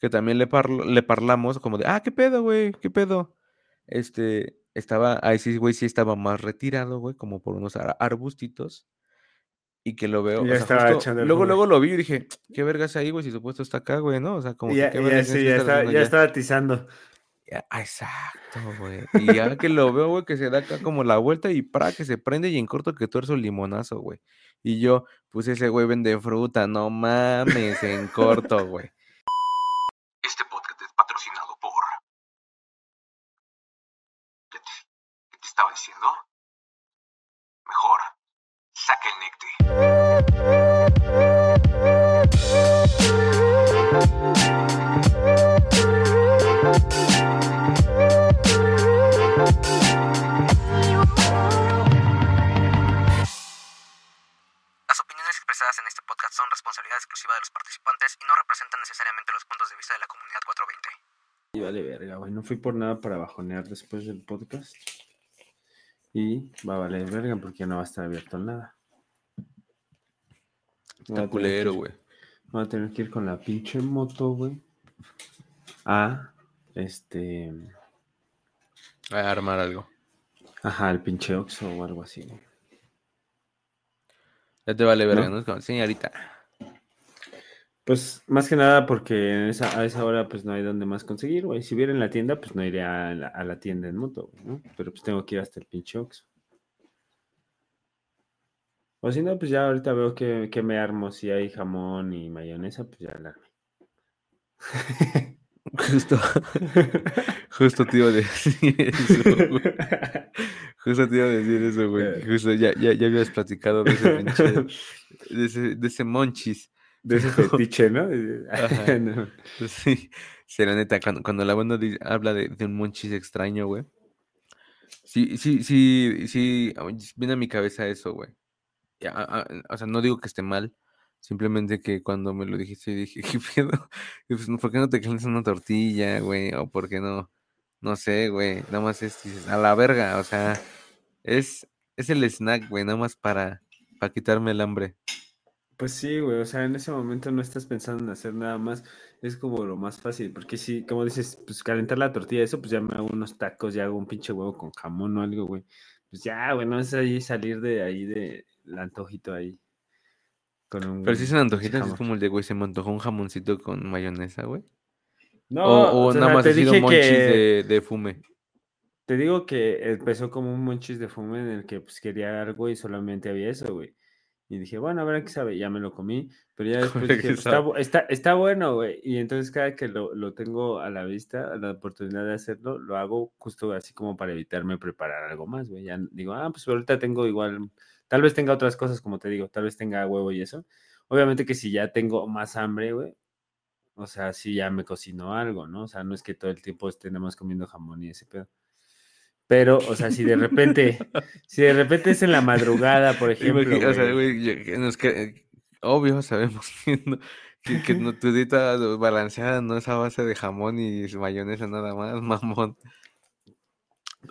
que también le, parlo, le parlamos como de, ah, ¿qué pedo, güey? ¿Qué pedo? Este, estaba, ahí sí, güey, sí estaba más retirado, güey, como por unos arbustitos. Y que lo veo. Ya o sea, estaba justo- echando el luego, luego lo vi y dije, ¿qué vergas ahí, güey? Si supuesto está acá, güey, ¿no? O sea, como Y que ya, qué ya, sí, ya, haciendo ya allá? estaba atizando. Ya, ah, exacto, güey. Y ya que lo veo, güey, que se da acá como la vuelta y para que se prende y en corto que tuerzo el limonazo, güey. Y yo, pues ese güey vende fruta, no mames, en corto, güey. Expresadas en este podcast son responsabilidad exclusiva de los participantes y no representan necesariamente los puntos de vista de la comunidad 420. Y vale verga, güey. No fui por nada para bajonear después del podcast. Y va a valer verga porque no va a estar abierto nada. Está culero, güey. Voy a tener que ir con la pinche moto, güey. A este. A armar algo. Ajá, el pinche Oxxo o algo así, güey. Ya te vale verga, ¿No? ¿no? Es como, señorita. Pues más que nada porque en esa, a esa hora pues no hay donde más conseguir, güey. Si hubiera en la tienda, pues no iré a la, a la tienda en moto, güey, ¿no? Pero pues tengo que ir hasta el pinche Oxxo. O si no, pues ya ahorita veo que, que me armo. Si hay jamón y mayonesa, pues ya la armé. Justo, justo te iba a decir eso, güey. Justo te iba a decir eso, güey. Eh. Justo ya, ya, ya habías platicado de ese de ese, de ese monchis. De ese fetiche, ¿no? Ajá. No. Sí, sí, la neta, cuando, cuando la banda habla de, de un monchis extraño, güey. Sí, sí, sí, sí, viene a mi cabeza eso, güey. O sea, no digo que esté mal, simplemente que cuando me lo dijiste dije, ¿qué pedo? Y pues, ¿por qué no te calientas una tortilla, güey? O por qué no, no sé, güey, nada más es, dices, a la verga, o sea, es, es el snack, güey, nada más para, para quitarme el hambre. Pues sí, güey, o sea, en ese momento no estás pensando en hacer nada más, es como lo más fácil, porque si, como dices, pues calentar la tortilla, eso, pues ya me hago unos tacos, ya hago un pinche huevo con jamón o algo, güey. Pues ya, güey, no es ahí salir de ahí de el antojito ahí. Con un Pero si son pinche antojitas, es jamón. como el de, güey, se me antojó un jamoncito con mayonesa, güey. No, o, o o sea, nada más te ha sido dije monchis que, de, de fume. te digo que empezó como un monchis de fume en el que pues quería algo y solamente había eso, güey. Y dije, bueno, a ver a qué sabe, ya me lo comí, pero ya después dije, "Pues, está, sabe". bu- está, está bueno, güey. Y entonces cada que lo, lo tengo a la vista, la oportunidad de hacerlo, lo hago justo así como para evitarme preparar algo más, güey. Ya digo, ah, pues ahorita tengo igual, tal vez tenga otras cosas, como te digo, tal vez tenga huevo y eso. Obviamente que si ya tengo más hambre, güey, o sea, si ya me cocino algo, ¿no? O sea, no es que todo el tiempo estemos comiendo jamón y ese pedo. Pero, o sea, si de repente, si de repente es en la madrugada, por ejemplo, o sea, güey, yo- nos que- eh, obvio sabemos que, no- que, que no- tu dieta balanceada no es a base de jamón y mayonesa nada más, mamón.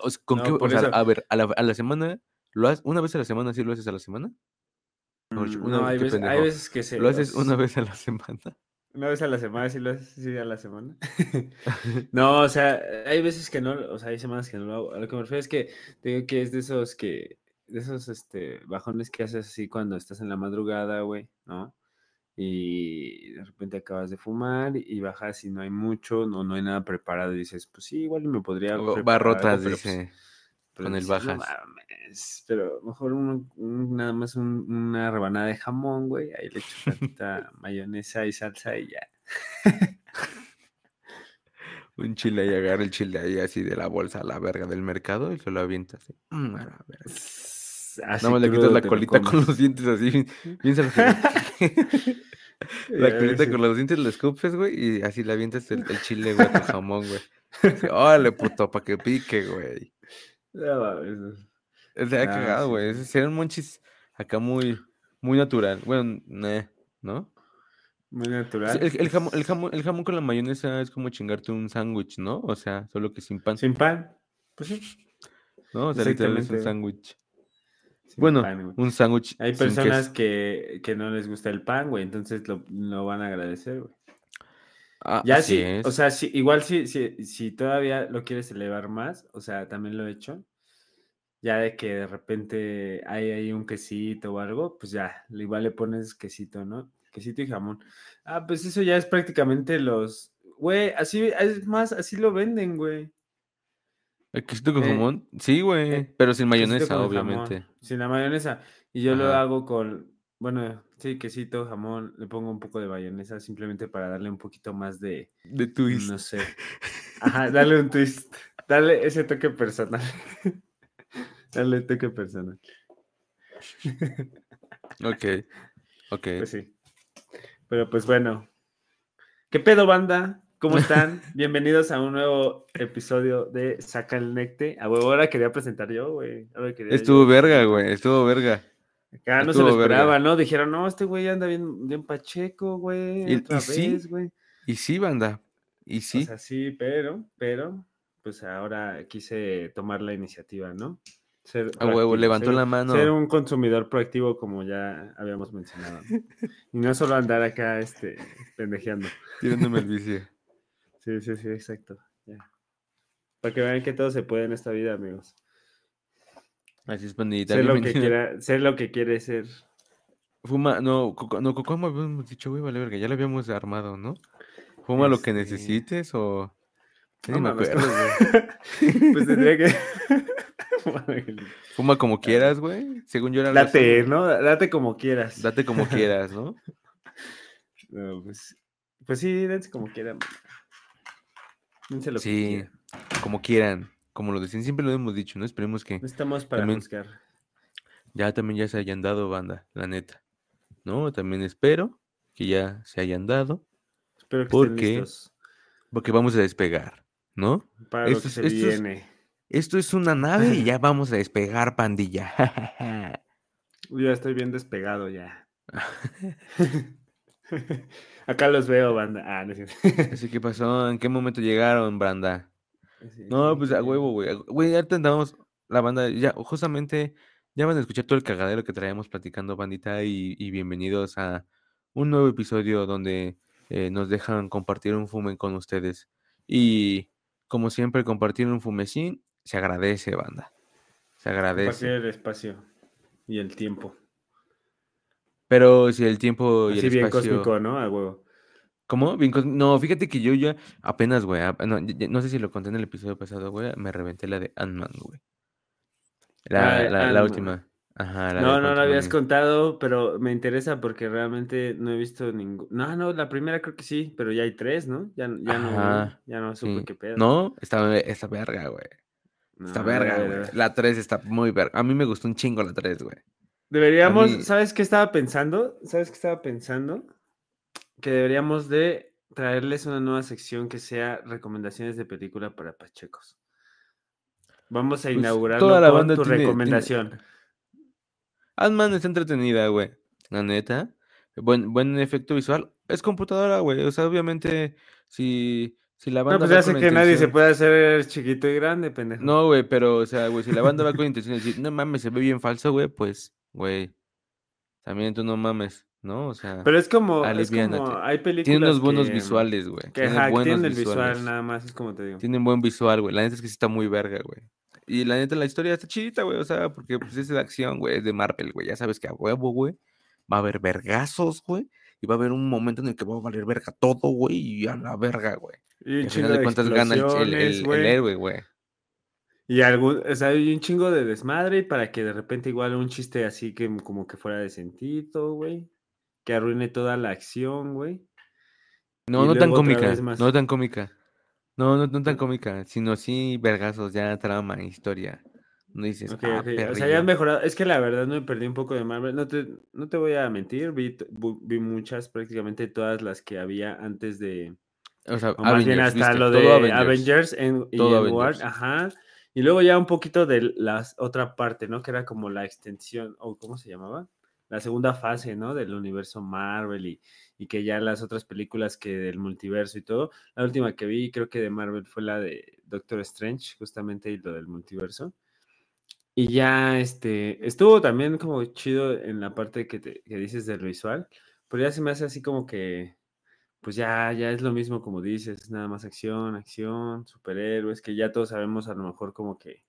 O sea, ¿con No, qué, o sea, eso- a ver, a la, a la semana, ¿lo haces una vez a la semana? ¿Sí lo haces a la semana? No, Mm, no, hay veces, hay pendejo. veces que se... ¿Lo haces una vez a la semana? Una vez a la semana, sí lo haces, sí, a la semana. No, o sea, hay veces que no, o sea, hay semanas que no lo hago. A lo que me refiero es que digo que es de esos que, de esos este, bajones que haces así cuando estás en la madrugada, güey, ¿no? Y de repente acabas de fumar y bajas y no hay mucho, no, no hay nada preparado y dices, pues sí, igual me podría Barrotas, pues, dice. Pero con el dices, "No bajas". mames", pero mejor un- un- nada más un- una rebanada de jamón, güey, ahí le echo tantita mayonesa y salsa y ya. Un chile y agarra el chile ahí así de la bolsa a la verga del mercado y se lo avienta así. Mm, a la verga. Así Nada más le quitas la lo colita con los dientes así. salvaje. La colita con los dientes la escupes, güey, y así le avientas el, el chile, güey, con jamón, güey. Así, Órale, puto, para que pique, güey. No sea, Ah, cagado, güey. sí. Serían monchis acá muy, muy natural. Bueno, nah, ¿no? Muy natural. El, el jamón, el, jamón, el jamón con la mayonesa es como chingarte un sándwich, ¿no? O sea, solo que sin pan, Sin pan. Pues sí. ¿no? O sea, literal es un sándwich. Bueno, pan, un sándwich Hay personas que, que no les gusta el pan, güey, entonces lo, lo van a agradecer, güey. Ah, Ya así sí, es. o sea, sí, igual si, si, si todavía lo quieres elevar más, o sea, también lo he hecho. Ya de que de repente hay ahí un quesito o algo, pues ya, igual le pones quesito, ¿no? Quesito y jamón. Ah, pues eso ya es prácticamente los. Güey, así, es más, así lo venden, güey. ¿El quesito con eh, jamón? Sí, güey. eh, pero sin mayonesa, jamón, obviamente. Sin la mayonesa. Y yo lo hago con, bueno, sí, quesito, jamón, le pongo un poco de mayonesa simplemente para darle un poquito más de, De twist. no sé. Ajá, dale un twist. Dale ese toque personal. dale toque personal. Ok. Ok. Pues sí. Pero pues bueno. ¿Qué pedo, banda? ¿Cómo están? Bienvenidos a un nuevo episodio de Saca el Necte. A huevo, ahora quería presentar yo, güey. Estuvo yo verga, güey. Estuvo verga. Acá no se lo verga. esperaba, ¿no? Dijeron, no, este güey anda bien, bien pacheco, güey. Y- Otra y sí, vez, güey. Y sí, banda. Y sí. O sea, sí, pero, pero, pues ahora quise tomar la iniciativa, ¿no? Ser A huevo, levantó ser- la mano. Ser un consumidor proactivo, como ya habíamos mencionado. y no solo andar acá, este, pendejeando. Tirándome el vicio. Sí, sí, sí, exacto. Para que vean que todo se puede en esta vida, amigos. Así es, pandita. Ser lo que quiera, ser lo que quiere ser. Fuma, no, Coco- no, Cocomo habíamos dicho, güey, vale verga, ya lo habíamos armado, ¿no? Fuma lo que Este, necesites o... No me acuerdo. ¿cómo? pues tendría que. Fuma como quieras, güey. Según yo era Date, güey. ¿no? Date como quieras. Date como quieras, ¿no? No, pues, pues sí, dense como quieran. Dense lo que Sí, quieran. como quieran. Como lo decían, siempre lo hemos dicho, ¿no? Esperemos que No estamos para También- juzgar. ya también ya se hayan dado, banda, la neta. ¿No? También espero que ya se hayan dado, Espero que ¿Por estén listos porque vamos a despegar, ¿no? para lo Esto que es- se esto es- viene. Esto es una nave y ya vamos a despegar, pandilla. Ya estoy bien despegado ya. Acá los veo, banda. Ah, no es cierto. Así que pasó, ¿en qué momento llegaron, banda? Sí, No, pues a huevo, güey. Güey, ya andamos la banda, ya, justamente, ya van a escuchar todo el cagadero que traemos platicando, bandita, y, y bienvenidos a un nuevo episodio donde eh, nos dejan compartir un fume con ustedes. Y como siempre, compartir un fumecín se agradece, banda. Se Compartir agradece. el espacio y el tiempo. Pero si el tiempo y Así el bien espacio... cósmico, ¿no? A huevo. ¿Cómo? No, fíjate que yo ya apenas, güey, no, no sé si lo conté en el episodio pasado, güey, me reventé la de Ant-Man, güey. La, Ah, la, la última. Ajá, la No, no lo habías contado, pero me interesa porque realmente no he visto ningún. No, no, la primera creo que sí, pero ya hay tres, ¿no? Ya, ya no, ya no supe Sí. qué pedo. No, está, está verga, güey. Está No, verga, a ver, a güey. La 3 está muy verga. A mí me gustó un chingo la 3, güey. Deberíamos, mí- ¿sabes qué estaba pensando? ¿Sabes qué estaba pensando? Que deberíamos de traerles una nueva sección que sea recomendaciones de película para pachecos. Vamos a Pues, inaugurarlo toda la con tu tiene- tiene- recomendación. Ant-Man está entretenida, güey. La neta. Buen, buen efecto visual. Es computadora, güey. O sea, obviamente, si, si la No, banda pues va ya con sé que nadie se puede hacer chiquito y grande, pendejo. No, güey, pero, o sea, güey, si la banda va con intención de decir, no mames, se ve bien falso, güey, pues, güey, también tú no mames, ¿no? O sea, Pero es como, es como, hay películas tiene unos buenos que- visuales, güey. Que, Tiene ajá, que buenos tienen el visual nada más, es como te digo. Tienen buen visual, güey. La neta es que sí está muy verga, güey. Y la neta, la historia está chidita, güey. O sea, porque pues es de acción, güey. Es de Marvel, güey. Ya sabes que a huevo, güey. Va a haber vergazos, güey. Y va a haber un momento en el que va a valer verga todo, güey. Y a la verga, güey. Y al chingo final de cuentas gana el, el- el- el héroe, güey. Y algún, o sea, hay un chingo de desmadre para que de repente igual un chiste así que como que fuera de sentido, güey. Que arruine toda la acción, güey. No, no tan cómica. No tan cómica. No, no, no tan cómica. Sino sí vergazos, ya trama, historia. No dices, Ok, ah. O sea, ya perrillo". han mejorado. Es que la verdad me perdí un poco de Marvel. No te, no te voy a mentir, vi, vi muchas, prácticamente todas las que había antes de, O sea, O más bien Avengers, hasta ¿viste? lo de Avengers, Avengers. en, y War, ajá. Y luego ya un poquito de la otra parte, ¿no? Que era como la extensión, o ¿cómo se llamaba? La segunda fase, ¿no? Del universo Marvel y, y que ya las otras películas que del multiverso y todo. La última que vi, creo que de Marvel, fue la de Doctor Strange, justamente, y lo del multiverso. Y ya, este, estuvo también como chido en la parte que, te- que dices del visual, pero ya se me hace así como que pues ya, ya es lo mismo como dices, nada más acción, acción, superhéroes, que ya todos sabemos a lo mejor como que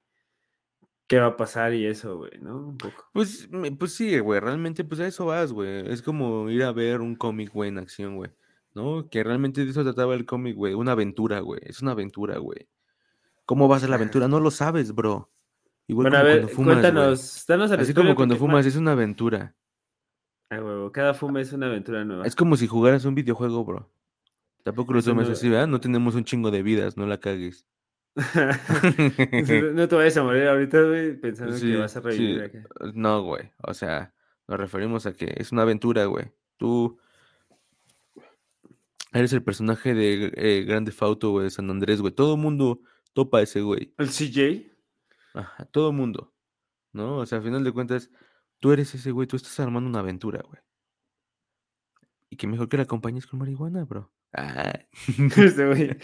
qué va a pasar y eso, güey, ¿no? Un poco. Pues, pues sí, güey, realmente pues a eso vas, güey. Es como ir a ver un cómic, güey, en acción, güey. ¿No? Que realmente de eso trataba el cómic, güey. Una aventura, güey. Es una aventura, güey. ¿Cómo va a ser la aventura? No lo sabes, bro. Igual Bueno, a como ver, cuando fumas, cuéntanos, danos Así como cuando fumas, es una aventura. Ah, huevo, cada fume es una aventura nueva. Es como si jugaras un videojuego, bro. Tampoco lo tomes así, ¿verdad? No tenemos un chingo de vidas, no la cagues. no te vayas a morir ahorita, güey, pensando Sí, que vas a revivir sí. acá. No, güey. O sea, nos referimos a que es una aventura, güey. Tú eres el personaje de eh, Grande Fauto, güey, de San Andrés, güey. Todo el mundo topa a ese güey. ¿El CJ? Ajá, todo mundo. ¿No? O sea, al final de cuentas, tú eres ese güey, tú estás armando una aventura, güey. Y que mejor que la acompañes con marihuana, bro. Ah. Este güey,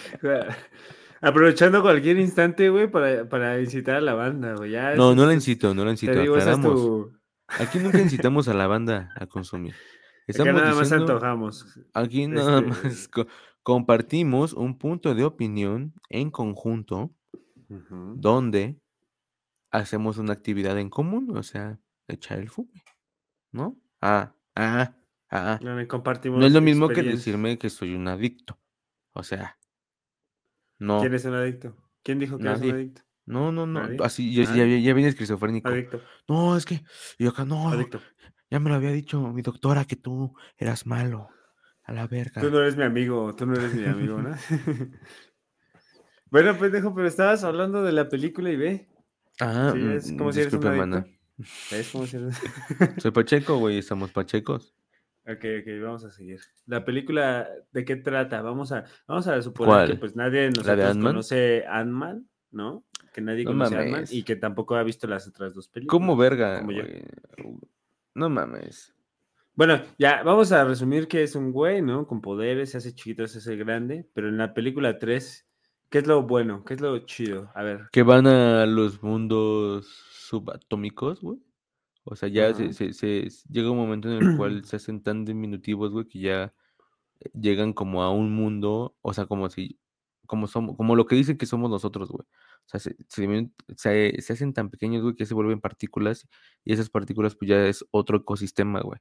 Aprovechando cualquier instante, güey, para, para incitar a la banda, güey. ya No, no la incito, no la Te incito. digo, es Aclaramos. tu... Aquí nunca incitamos a la banda a consumir. Acá Estamos nada más diciendo, antojamos. aquí nada este- más co- compartimos un punto de opinión en conjunto donde hacemos una actividad en común, o sea, echar el fume, ¿no? Ah, ah, ah. Donde compartimos No es lo mismo que decirme que soy un adicto. O sea, no, ¿Quién es un adicto? ¿Quién dijo que eres Nadie. un adicto? no, no, no. ¿Nadie? Así ya, ya, ¿Nadie? ya viene esquizofrénico. Adicto, No, es que yo acá no, adicto. ya me lo había dicho mi doctora que tú eras malo. A la verga. Tú no eres mi amigo, tú no eres mi amigo, ¿no? bueno, pendejo, pero estabas hablando de la película y ve. Ah, Sí, es mm, como si eres un adicto. ¿Ves cómo si eres? Soy Pacheco, güey, estamos Pachecos. Ok, ok, vamos a seguir. La película, ¿de qué trata? Vamos a, vamos a suponer ¿Cuál? que pues nadie de ¿La de nosotros Ant-Man? conoce Ant-Man, ¿no? Que nadie No conoce a Ant-Man y que tampoco ha visto las otras dos películas. ¿Cómo verga? como yo. güey? No mames. Bueno, ya, vamos a resumir que es un güey, ¿no? Con poderes, se hace chiquito, se hace grande, pero en la película 3, ¿qué es lo bueno? ¿Qué es lo chido? A ver. Que van a los mundos subatómicos, güey. O sea, ya se, se- se- llega un momento en el cual se hacen tan diminutivos, güey, que ya eh, llegan como a un mundo, o sea, como si, como somos, como lo que dicen que somos nosotros, güey. O sea, se, se dimin- se- se hacen tan pequeños, güey, que se vuelven partículas y esas partículas, pues ya es otro ecosistema, güey.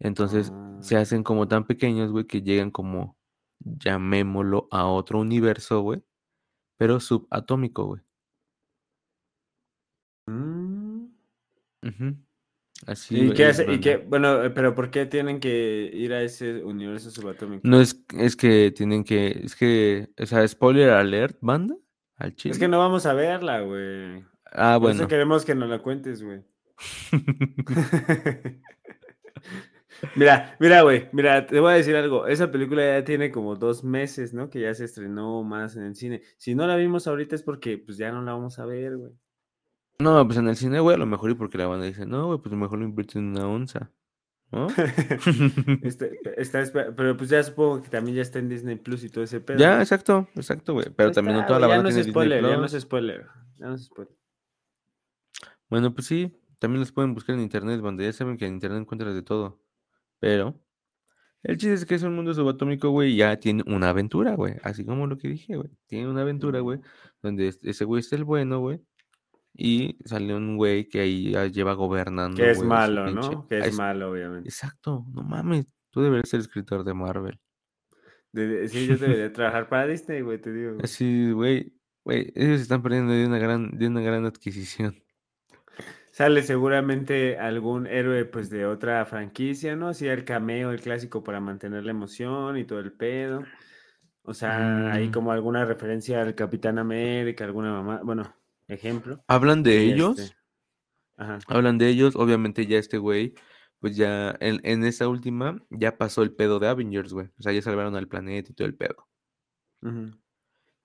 Entonces, se Ah. hacen como tan pequeños, güey, que llegan como, llamémoslo, a otro universo, güey, pero subatómico, güey. Mm. Ujú. Así ¿Y qué es, hace? ¿Y qué? Bueno, eh, pero ¿por qué tienen que ir a ese universo subatómico? No es, es que tienen que, es que, o sea, spoiler alert, banda, al chile. Es que no vamos a verla, güey. Ah, Por eso bueno. queremos que nos la cuentes, güey. Mira, mira, güey, mira, te voy a decir algo. Esa película ya tiene como dos meses, ¿no? Que ya se estrenó más en el cine. Si no la vimos ahorita es porque pues ya no la vamos a ver, güey. No, pues en el cine, güey, a lo mejor y porque la banda dice, no, güey, pues mejor lo invierto en una onza, ¿no? Este, está, pero pues ya supongo que también ya está en Disney Plus y todo ese pedo. ya, ¿no? exacto, exacto, güey. Pero Ya también no toda la banda ya no tiene es Disney spoiler, ya no Plus. es spoiler. Ya no es spoiler. Bueno, pues sí, también los pueden buscar en internet, banda. Ya saben que en internet encuentras de todo. Pero el chiste es que es un mundo subatómico, güey, y ya tiene una aventura, güey. Así como lo que dije, güey. Tiene una aventura, güey, donde es- ese güey es el bueno, güey. Y sale un güey que ahí ya lleva gobernando. Que es güey, malo, pinche- ¿no? Que Ah, es malo, obviamente. Exacto, no mames. Tú deberías ser escritor de Marvel. De- de- sí, yo debería trabajar para Disney, güey, te digo. güey. Así, güey, güey, ellos se están perdiendo de una gran, de una gran adquisición. Sale seguramente algún héroe pues de otra franquicia, ¿no? Así el cameo, el clásico para mantener la emoción y todo el pedo. O sea, hay Mm. como alguna referencia al Capitán América, alguna mamá, bueno, ejemplo. Hablan de y ellos, este, Ajá. hablan de ellos, obviamente ya este güey, pues ya en, en esa última ya pasó el pedo de Avengers, güey. O sea, ya salvaron al planeta y todo el pedo.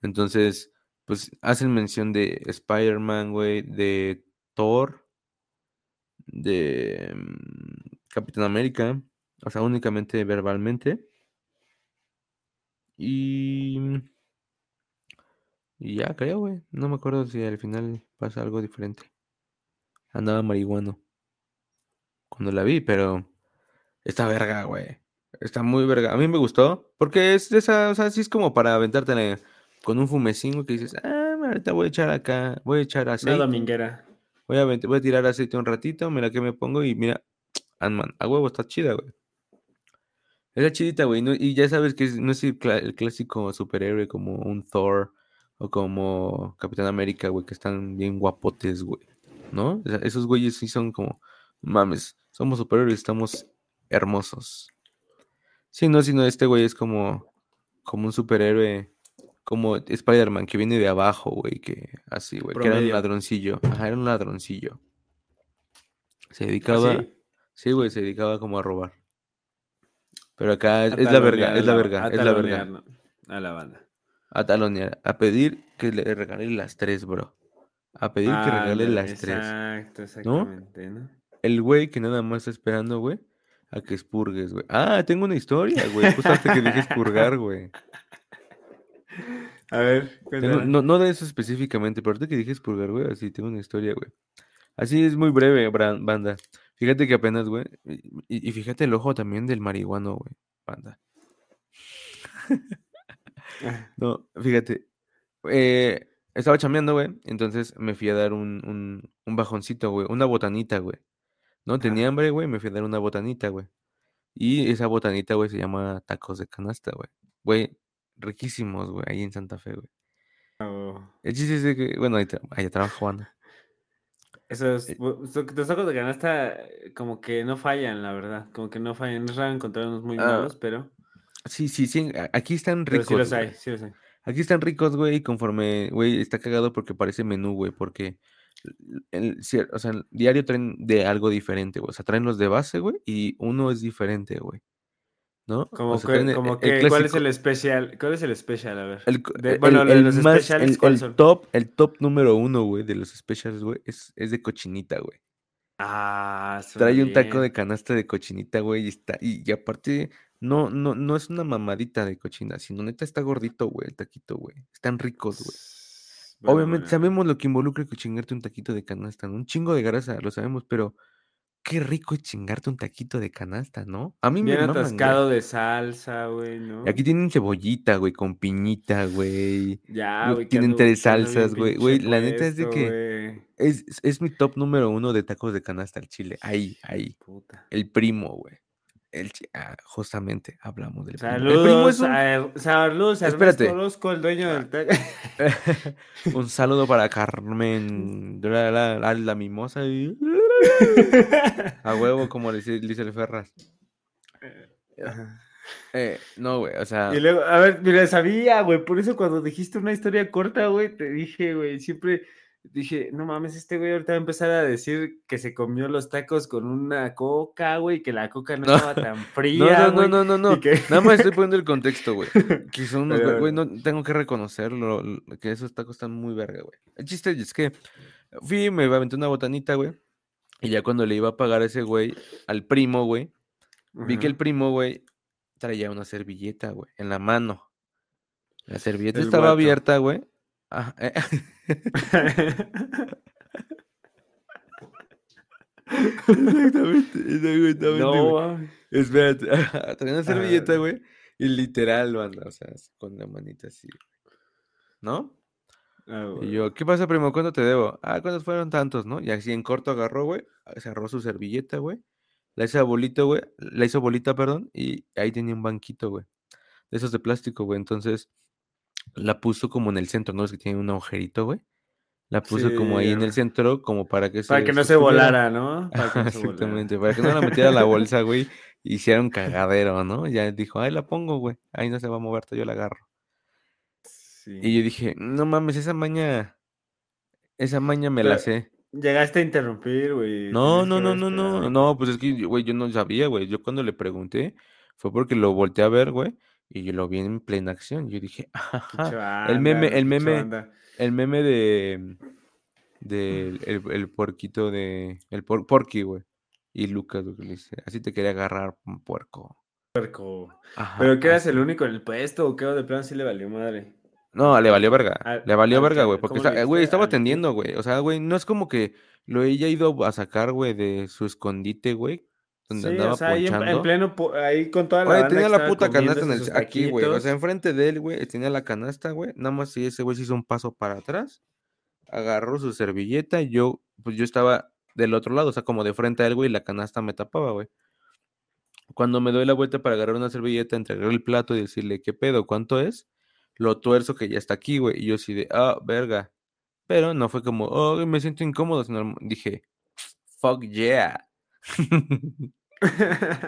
Entonces, pues hacen mención de Spider-Man, güey, de Thor, de mm, Capitán América, o sea, únicamente verbalmente. Y, y ya, creo, güey. No me acuerdo si al final pasa algo diferente. Andaba marihuano cuando la vi, pero esta verga, güey. Está muy verga. A mí me gustó. Porque es de esa, o sea, sí es como para aventarte con un fumecín, güey, que dices, ah, ahorita voy a echar acá, voy a echar Una aceite. dominguera. Voy a, avent- voy a tirar aceite un ratito, mira que me pongo y mira, Ant-Man, a huevo, está chida, güey. Está chidita, güey. no- y ya sabes que no es el, el clásico superhéroe como un Thor o como Capitán América, güey, que están bien guapotes, güey. ¿No? O sea, esos güeyes sí son como, mames, somos superhéroes, estamos hermosos. Sí, no, sino este güey es como, como un superhéroe, como Spider-Man, que viene de abajo, güey, que así, güey, que era un ladroncillo. Ajá, era un ladroncillo. Se dedicaba, ¿Ah, sí? sí, güey, se dedicaba como a robar. Pero acá es, la verga, es la verga, es la verga. A la banda. A talonear, a pedir que le regale las tres, bro. A pedir que regale Ándale, las tres. Exacto, exactamente, ¿no? El güey que nada más está esperando, güey, a que expurgues, güey. Ah, tengo una historia, güey. Justo antes que dije expurgar, güey. A ver, Tengo- no, no de eso específicamente, pero ahorita que dije expurgar, güey, así tengo una historia, güey. Así es muy breve, banda. Fíjate que apenas, güey. Y, y fíjate el ojo también del marihuano, güey, banda. No, fíjate. eh, estaba chambeando, güey. Entonces me fui a dar un, un, un bajoncito, güey. Una botanita, güey. No, tenía hambre, güey. Me fui a dar una botanita, güey. Y esa botanita, güey, se llama tacos de canasta, güey. Güey, riquísimos, güey, ahí en Santa Fe, güey. oh. El chiste es de que, bueno, ahí, tra- ahí trabajo, anda. Esos, Eh. los tacos de canasta como que no fallan, la verdad. Como que no fallan. Es raro encontrar unos muy Ah, malos, pero, Sí, sí, sí. Aquí están ricos. sí los hay, sí los hay. Aquí están ricos, güey, y conforme, güey, está cagado porque parece menú, güey, porque, el, cier- o sea, el diario traen de algo diferente, güey, o sea, traen los de base, güey, y uno es diferente, güey, ¿no? Como o sea, que, el, como el que, ¿cuál es el especial? ¿Cuál es el especial? A ver. el De- el- bueno, el- el los más- especiales, el- ¿cuáles el son? top, el top número uno, güey, de los specials, güey, es, es de cochinita, güey. Ah, Trae un taco de canasta de cochinita, güey, y está, y, y aparte, no, no, no es una mamadita de cochina, sino neta está gordito, güey, el taquito, güey. Están ricos, güey. Bueno, Obviamente bueno. sabemos lo que involucra que chingarte un taquito de canasta, ¿no? Un chingo de grasa, lo sabemos, pero qué rico es chingarte un taquito de canasta, ¿no? A mí me Bien maman, güey. atascado de salsa, güey, ¿no? Y aquí tienen cebollita, güey, con piñita, güey. Ya, güey, tienen ando- tres salsas, güey. Güey, la neta es de que es- es mi top número uno de tacos de canasta al chile. Ahí, ahí. Puta. El primo, güey. El, ah, justamente hablamos del primo. El primo Saludos, un, a, saludos a Espérate. Orozco, el dueño del taco. un saludo para Carmen, la, la, la- la mimosa. y- A huevo, como le dice, dice el Ferraz. Ajá. Eh, no, güey, o sea, Y luego, a ver, mira, sabía, güey, por eso cuando dijiste una historia corta, güey, te dije, güey, siempre dije, no mames, este güey ahorita va a empezar a decir que se comió los tacos con una coca, güey, que la coca no, No. estaba tan no, fría, no, no, güey, no, no, no. que- Nada más estoy poniendo el contexto, güey. Que son unos, Pero güey, no, tengo que reconocerlo, que esos tacos están muy verga, güey. El chiste es que fui, me aventé una botanita, güey. Y ya cuando le iba a pagar a ese güey, al primo, güey, vi que el primo, güey, traía una servilleta, güey, en la mano. La servilleta El estaba guato. abierta, güey. Ajá, eh, Exactamente, exactamente, no, güey. Espérate, traía una servilleta, Ah. güey. Y literal, banda, o sea, con la manita así. ¿No? Ah, Y yo, ¿qué pasa, primo? ¿Cuánto te debo? Ah, ¿cuántos fueron tantos, no? Y así en corto agarró, güey, cerró su servilleta, güey. La hizo bolita, güey. La hizo bolita, perdón. Y ahí tenía un banquito, güey. De esos de plástico, güey. Entonces, la puso como en el centro, ¿no? Es que tiene un agujerito, güey. La puso como ahí en el centro, como para que Para se que no se volara, ¿no? Para que no se volara. Exactamente, para que no la metiera la bolsa, güey, hiciera un cagadero, ¿no? Ya dijo, ahí la pongo, güey, ahí no se va a mover, yo la agarro. Sí. Y yo dije, no mames, esa maña, esa maña me la sé. Llegaste a interrumpir, güey. No, no, no, no, no, no, pues es que, yo, güey, yo no sabía, güey, yo cuando le pregunté, fue porque lo volteé a ver, güey, y yo lo vi en plena acción, yo dije, ajá, el meme, el meme, el meme de, del el, el puerquito de, el por, porky, güey, y Lucas, güey, que le dice, así te quería agarrar, un puerco. Puerco. Ajá, ¿Pero que eras el único en el puesto o qué? ¿O de plano sí le valió madre? No, le valió verga. Al- le valió al verga, güey. Porque, ¿cómo le está- eh, güey, estaba Al atendiendo, güey. O sea, güey, no es como que lo haya ido a sacar, güey, de su escondite, güey. Donde Sí, andaba o sea, ahí en, pleno, ahí con toda la Güey, banda tenía la puta canasta en el, aquí, güey. O sea, enfrente de él, güey, tenía la canasta, güey. Nada más si ese güey se hizo un paso para atrás, agarró su servilleta y yo, pues yo estaba del otro lado, o sea, como de frente a él, güey, y la canasta me tapaba, güey. Cuando me doy la vuelta para agarrar una servilleta, entregar el plato y decirle, ¿qué pedo? ¿Cuánto es? Lo tuerzo que ya está aquí, güey. Y yo así de, ah, verga. Pero no fue como, oh, me siento incómodo, sino dije, fuck yeah.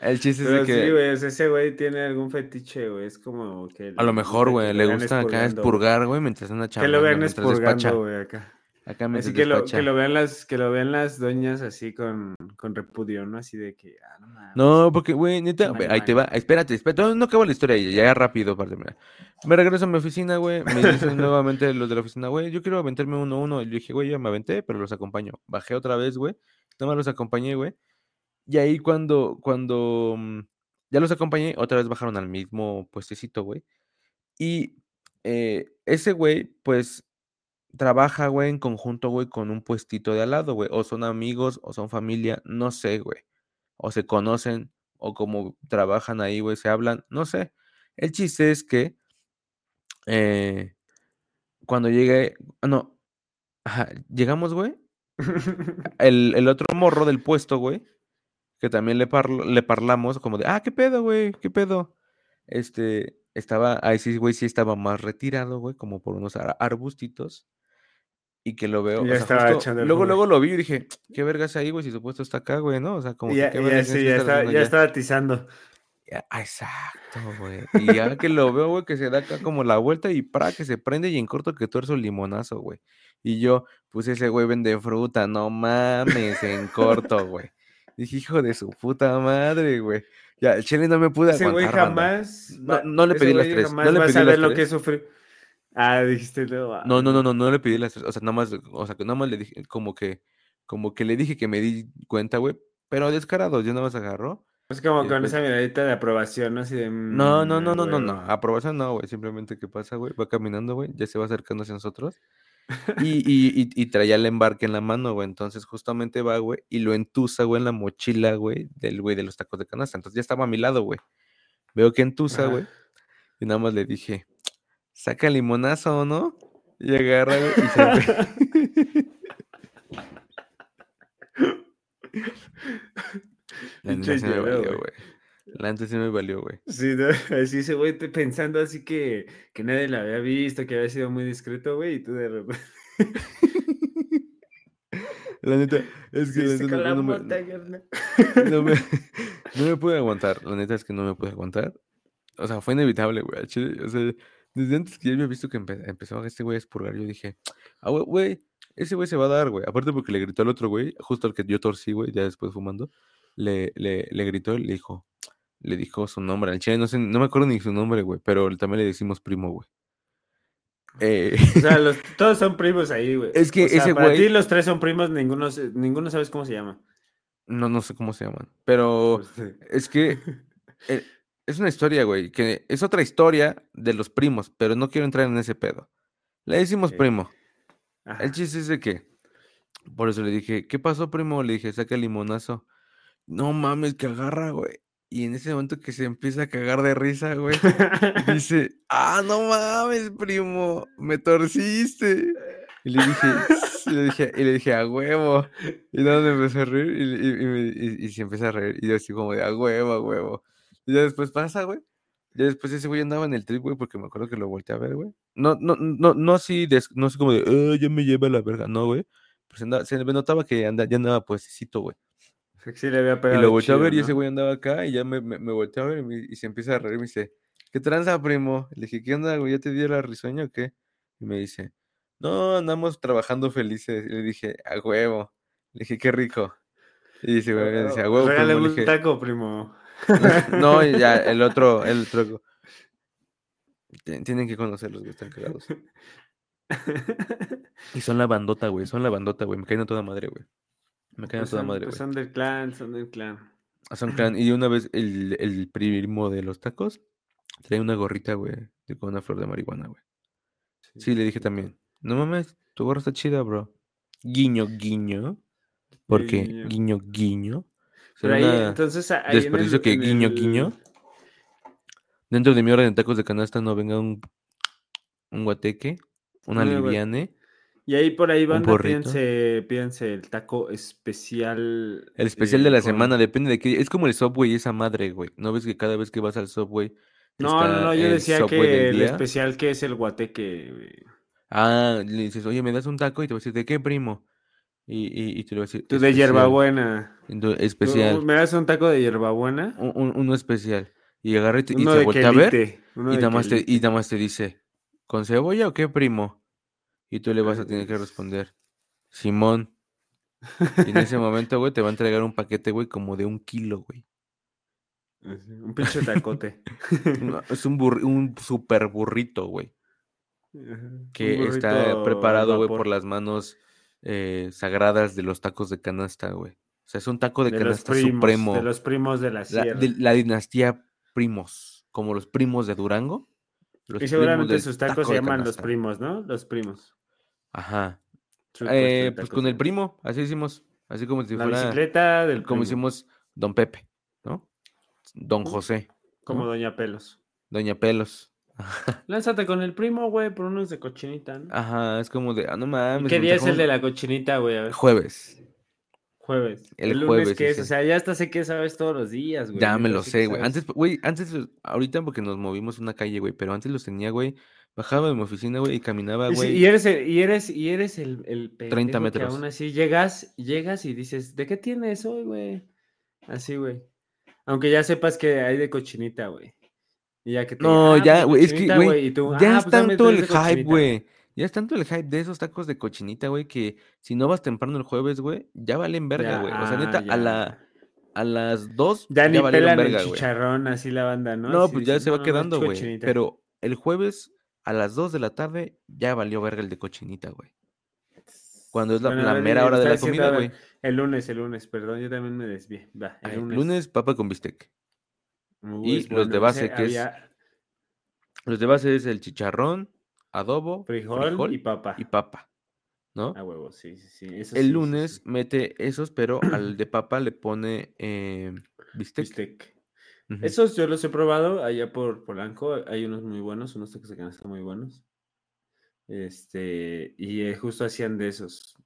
El chiste es de Pero que... sí, güey, o sea, ese güey tiene algún fetiche, güey. Es como que. A lo mejor, güey, que le gusta acá expurgar, güey, mientras anda Que chambeando, lo vean expurgando, güey, acá. Acá mientras Así que lo, que lo vean las, que lo vean las doñas así con, con repudio, ¿no? Así de que, ah, no mames. No, porque, güey, neta, ahí te va, espérate, espérate, no, no acabo la historia ya rápido, para terminar. Me regreso a mi oficina, güey, me dicen nuevamente los de la oficina, güey, yo quiero aventarme uno a uno, y yo dije, güey, ya me aventé, pero los acompaño. Bajé otra vez, güey, nada más los acompañé, güey, y ahí cuando, cuando mm, ya los acompañé, otra vez bajaron al mismo puestecito, güey, y eh, ese güey, pues, trabaja, güey, en conjunto, güey, con un puestito de al lado, güey. O son amigos, o son familia, no sé, güey. O se conocen, o como trabajan ahí, güey, se hablan, no sé. El chiste es que eh, cuando llegué, ah, no, llegamos, güey. El, el otro morro del puesto, güey, que también le, parlo- le parlamos, como de, ah, ¿qué pedo, güey? ¿Qué pedo? Este, estaba, ahí sí, güey, sí estaba más retirado, güey, como por unos ar- arbustitos. Y que lo veo, o ya sea, estaba justo- echando el luego, luego lo vi y dije, ¿qué vergas ahí, güey? Si su puesto está acá, güey, ¿no? O sea, como que, ya, ¿qué y ya, vergas sí, tienes que ya, está, ya estaba atizando. Ah, exacto, güey. Y ya que lo veo, güey, que se da acá como la vuelta y para que se prende y en corto que tuerzo el limonazo, güey. Y yo, pues ese güey vende fruta, no mames, en corto, güey. Dije, hijo de su puta madre, güey. Ya, el chile no me pude Ese güey aguantar, jamás. No- no le pedí las tres, jamás no le a pedí saber las lo que tres. sufre. Ah, dijiste, no. No, no, no, no, no le pedí las tres. O sea, nada más, o sea, que nada más le dije, como que, como que le dije que me di cuenta, güey. Pero descarado, yo nada más agarró. Es como con esa miradita de aprobación, ¿no? Así de. No, no, "Mm, no, a no, no, no. huevo". Aprobación no, güey. Simplemente, ¿qué pasa, güey? Va caminando, güey. Ya se va acercando hacia nosotros. Y, y, y, y traía el embarque en la mano, güey. Entonces, justamente va, güey, y lo entusa, güey, en la mochila, güey, del güey de los tacos de canasta. Entonces, ya estaba a mi lado, güey. Veo que entusa, güey. Y nada más le dije, saca limonazo, ¿o no? Y agarra, güey, y se La me valió, güey. La neta sí me valió, güey. Sí, no, así ese güey pensando así que, que nadie lo había visto, que había sido muy discreto, güey, y tú de repente. La neta, es que Sí, la neta no, la me, no me- no me pude aguantar. La neta es que no me pude aguantar. O sea, fue inevitable, güey. O sea, desde antes que ya había visto que empe- empezaba este güey a expurgar, yo dije, ah, güey, güey, ese güey se va a dar, güey. Aparte porque le gritó al otro güey, justo al que yo torcí, güey, ya después fumando, le, le, le gritó y le dijo, le dijo su nombre. Al chile no sé, no me acuerdo ni su nombre, güey, pero también le decimos primo, güey. Eh, O sea, los, todos son primos ahí, güey. Es que O sea, ese para güey- ti los tres son primos, ninguno, ninguno sabes cómo se llama. no, no sé cómo se llaman, pero... Pues, sí. Es que eh, es una historia, güey, que es otra historia de los primos, pero no quiero entrar en ese pedo. Le decimos primo. Ajá. El chiste es de que, por eso le dije, ¿qué pasó, primo? Le dije, saca el limonazo. No mames, que agarra, güey. Y en ese momento que se empieza a cagar de risa, güey, dice, ah, no mames, primo, me torciste. Y le dije, y le dije, y le dije, a huevo. Y nada, me empezó a reír y, y, y se empieza a reír. Y yo así como de, a huevo, a huevo. Y ya después pasa, güey. Ya después ese güey andaba en el trip, güey, porque me acuerdo que lo volteé a ver, güey. No, no, no, no así, no así como de, "Ah, ya me lleva la verga. No, güey. Pero se, andaba- se me notaba que anda, ya andaba puestecito, güey. Sí le había Y lo volteé a ver y ese güey andaba acá y ya me, me, me volteé a ver y, me- y se empieza a reír y me dice, ¿qué tranza, primo? Le dije, ¿qué onda, güey? ¿Ya te dio la risueña o qué? Y me dice, no, andamos trabajando felices. Y le dije, a huevo. Le dije, qué rico. Y dice, güey, me dice, a huevo, Regálame primo. Le un dije, taco, primo. no, y ya, el otro, el otro. Tien- Tienen que conocerlos, güey, están cagados. Y son la bandota, güey, son la bandota, güey. Me caen a toda madre, güey. Me caen a Pues toda son, madre, pues son del clan, son del clan. Son clan. Y una vez el, el primo de los tacos trae una gorrita, güey, con una flor de marihuana, güey. Sí, le dije también. No mames, tu gorra está chida, bro. Guiño, guiño. Porque Guiño. guiño, guiño. Pero ahí, entonces, ahí en el- desperdicio que en guiño, el- guiño. Dentro de mi orden de tacos de canasta no venga un, un guateque, una gua- liviane, Y ahí por ahí van, pídense, pídense el taco especial. el especial de la eh, con- semana, depende de qué. Es como el Subway, esa madre, güey. ¿No ves que cada vez que vas al Subway No, no, no, yo decía que el especial que es el guateque. güey. Ah, le dices, oye, ¿me das un taco? Y te va a decir, ¿de qué, primo? Y, y, y te lo va a decir, Tú de hierbabuena. Especial. ¿Me das un taco de hierbabuena? Un- un- uno especial. Y agarra y, te- voltea a ver. Y nada, más te, y nada más te dice, ¿con cebolla o qué, primo? Y tú le vas a tener que responder, Simón. Y en ese momento, güey, te va a entregar un paquete, güey, como de un kilo, güey. Ujú, Un pinche tacote. Es un, burri- un super burrito, güey. Que está preparado, güey, por las manos eh, sagradas de los tacos de canasta, güey. O sea, es un taco de, de canasta primos, supremo. de los primos de la la, sierra. de la dinastía primos, como los primos de Durango. Los y seguramente sus tacos taco se llaman los primos, ¿no? Los primos. Ajá. Eh, pues con el primo, así hicimos. Así como si La fuera. bicicleta del como primo, hicimos Don Pepe, ¿no? Don. José, Como ¿no? Doña Pelos. Doña Pelos. Lánzate con el primo, güey, por unos de cochinita, ¿no? Ajá, es como de, ah, no ¿Y mames. ¿Qué día es el de la cochinita, güey? A ver. Jueves. Jueves. el El, lunes, jueves, ¿qué es? O sea, ya hasta sé que sabes todos los días, güey. Ya me lo sé, que güey. Antes, güey, antes, ahorita porque nos movimos una calle, güey, pero antes los tenía, güey. Bajaba de mi oficina, güey, y caminaba, güey. y eres el, y eres, y eres el, el 30 pendejo que metros. aún así llegas, llegas y dices, ¿de qué tienes hoy, güey? Así, güey. Aunque ya sepas que hay de cochinita, güey. Y ya que te No, "Ah, ya, pues, güey, es que, güey, ya "Ah, es pues tanto el hype, cochinita". güey. Ya es tanto el hype de esos tacos de cochinita, güey, que si no vas temprano el jueves, güey, ya valen verga, Ya, güey. O sea, neta, a ya. la a las dos Ya ni pelan verga, el chicharrón así la banda, ¿no? No, Así pues ya se va "No, no, quedando, güey. cochinita". Pero el jueves a las 2 de la tarde ya valió verga el de cochinita, güey. Cuando es la, Bueno, a la ver, mera hora de la comida, güey. El lunes, el lunes, perdón, yo también me desvié. Va, el Ay, lunes. Lunes, papa con bistec. Uh, y los de base, ese que es Los de base es el chicharrón, adobo, frijol, frijol y papa. y papa, ¿no? A huevo, sí, sí, sí. eso El sí, lunes sí. mete esos, pero al de papa le pone eh, bistec. Bistec. Esos yo los he probado allá por Polanco. Hay unos muy buenos, unos tacos de canasta muy buenos. Este, y eh, justo hacían de esos.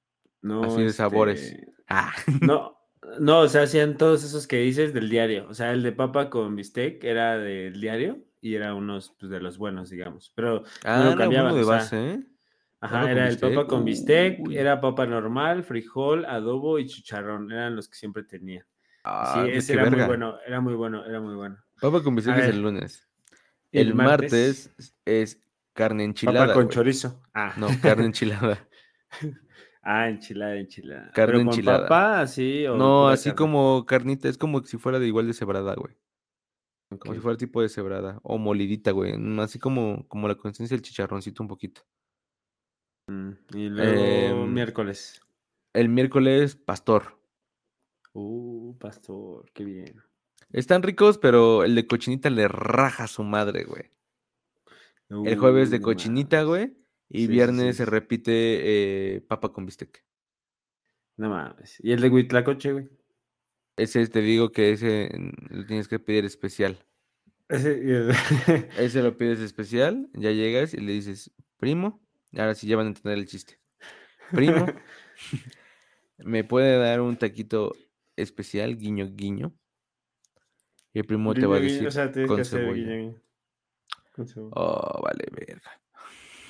No, Así de sabores. este, Ah, No, no, o sea, hacían todos esos que dices del diario. O sea, el de papa con bistec era del diario y era unos pues, de los buenos, digamos. Pero ah, no lo cambiaban, bueno de o sea, base, ¿eh? Ajá, era el papa con bistec, uy. era papa normal, frijol, adobo y chicharrón. Eran los que siempre tenía. Ah, sí, pues ese era muy bueno, era muy bueno, era muy bueno. Papa con es el lunes. ¿y El, martes? es carne enchilada. Papa con chorizo. Ah. No, carne enchilada. ah, enchilada, enchilada. Carne ¿Pero con enchilada. papa así o No, así carne? como carnita, es como si fuera de igual de cebrada, güey. Como si fuera tipo de cebrada. O molidita, güey. mm, Así como, como la consistencia del chicharroncito un poquito. Mm, Y luego Em, miércoles. El miércoles, pastor. Uh, pastor, qué bien. Están ricos, pero el de cochinita le raja a su madre, güey. El jueves de Uh, no cochinita, güey. Y Sí, viernes sí, se repite eh, papa con bistec. No mames. ¿Y el de Huitlacoche, güey? Ese te digo que ese mm, lo tienes que pedir especial. Ese lo pides especial, ya llegas y le dices, primo, ahora sí ya van a entender el chiste. Primo, ¿me puede dar un taquito especial, guiño, guiño? Y el primo te va a guiño, decir o sea, que con hacer cebolla. guiño, guiño. Con cebolla. Oh, vale, verga.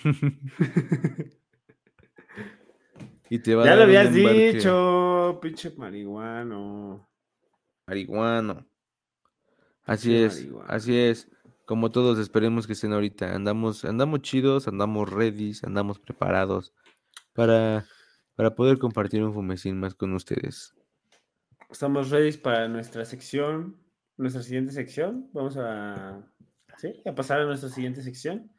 y te va ya lo habías dicho, pinche marihuano. Marihuano. Así Pinche es, marihuano. así es. Como todos esperemos que estén ahorita. Andamos, andamos chidos, andamos ready, andamos preparados para, para poder compartir un fumecín más con ustedes. Estamos ready para nuestra sección, nuestra siguiente sección. Vamos a, ¿sí? a pasar a nuestra siguiente sección.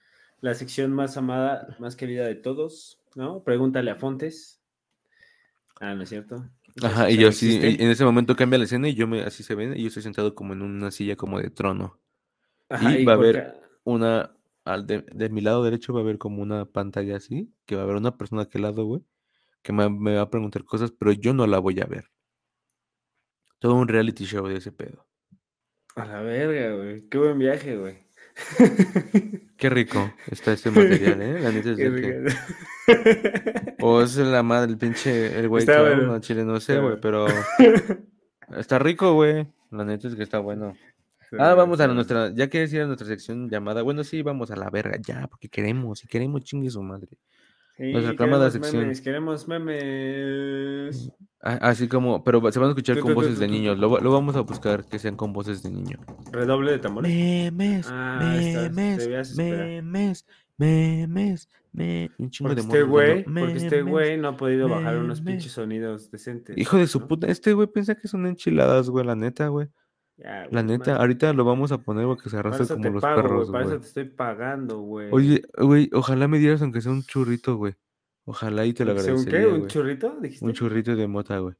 La sección más amada, más querida de todos, ¿no? Pregúntale a Fontes. Ah, ¿no es cierto? Ajá, y yo sí, en ese momento cambia la escena y yo me, así se ven, y yo estoy sentado como en una silla como de trono. Ajá, y va a haber- Una, al de, de mi lado derecho va a haber como una pantalla así, que va a haber una persona a aquel lado, güey, que me, me va a preguntar cosas, pero yo no la voy a ver. Todo un reality show de ese pedo. A la verga, güey. Qué buen viaje, güey. Qué rico está este material, ¿eh? La neta es de que... O es la madre, el pinche, el güey clown, bueno. no, chile, no sé, güey, pero está rico, güey. La neta es que está bueno. Ah, vamos a nuestra, ya quieres ir a nuestra sección llamada, bueno, sí, vamos a la verga, ya, porque queremos, y queremos chingue su madre. Sí, Nos aclamada queremos sección. memes, queremos memes. Así como, pero se van a escuchar con voces de niños, lo, lo vamos a buscar que sean con voces de niño. Redoble de tambores. Memes, Ah, memes, memes, memes, me, un chingo Porque de este güey, porque este "Memes". güey no ha podido bajar unos memes. pinches sonidos decentes. Hijo de su puta, este güey piensa que son enchiladas, güey, la neta, güey. Ya, La neta, ahorita lo vamos a poner porque se arrastra como los pago, perros, güey. Para güey. eso te estoy pagando, güey. Oye, güey, ojalá me dieras aunque sea un churrito, güey. Ojalá y te lo ¿Aunque sea ¿un agradecería, qué? ¿Un churrito? ¿Dijiste? Un churrito de mota, güey.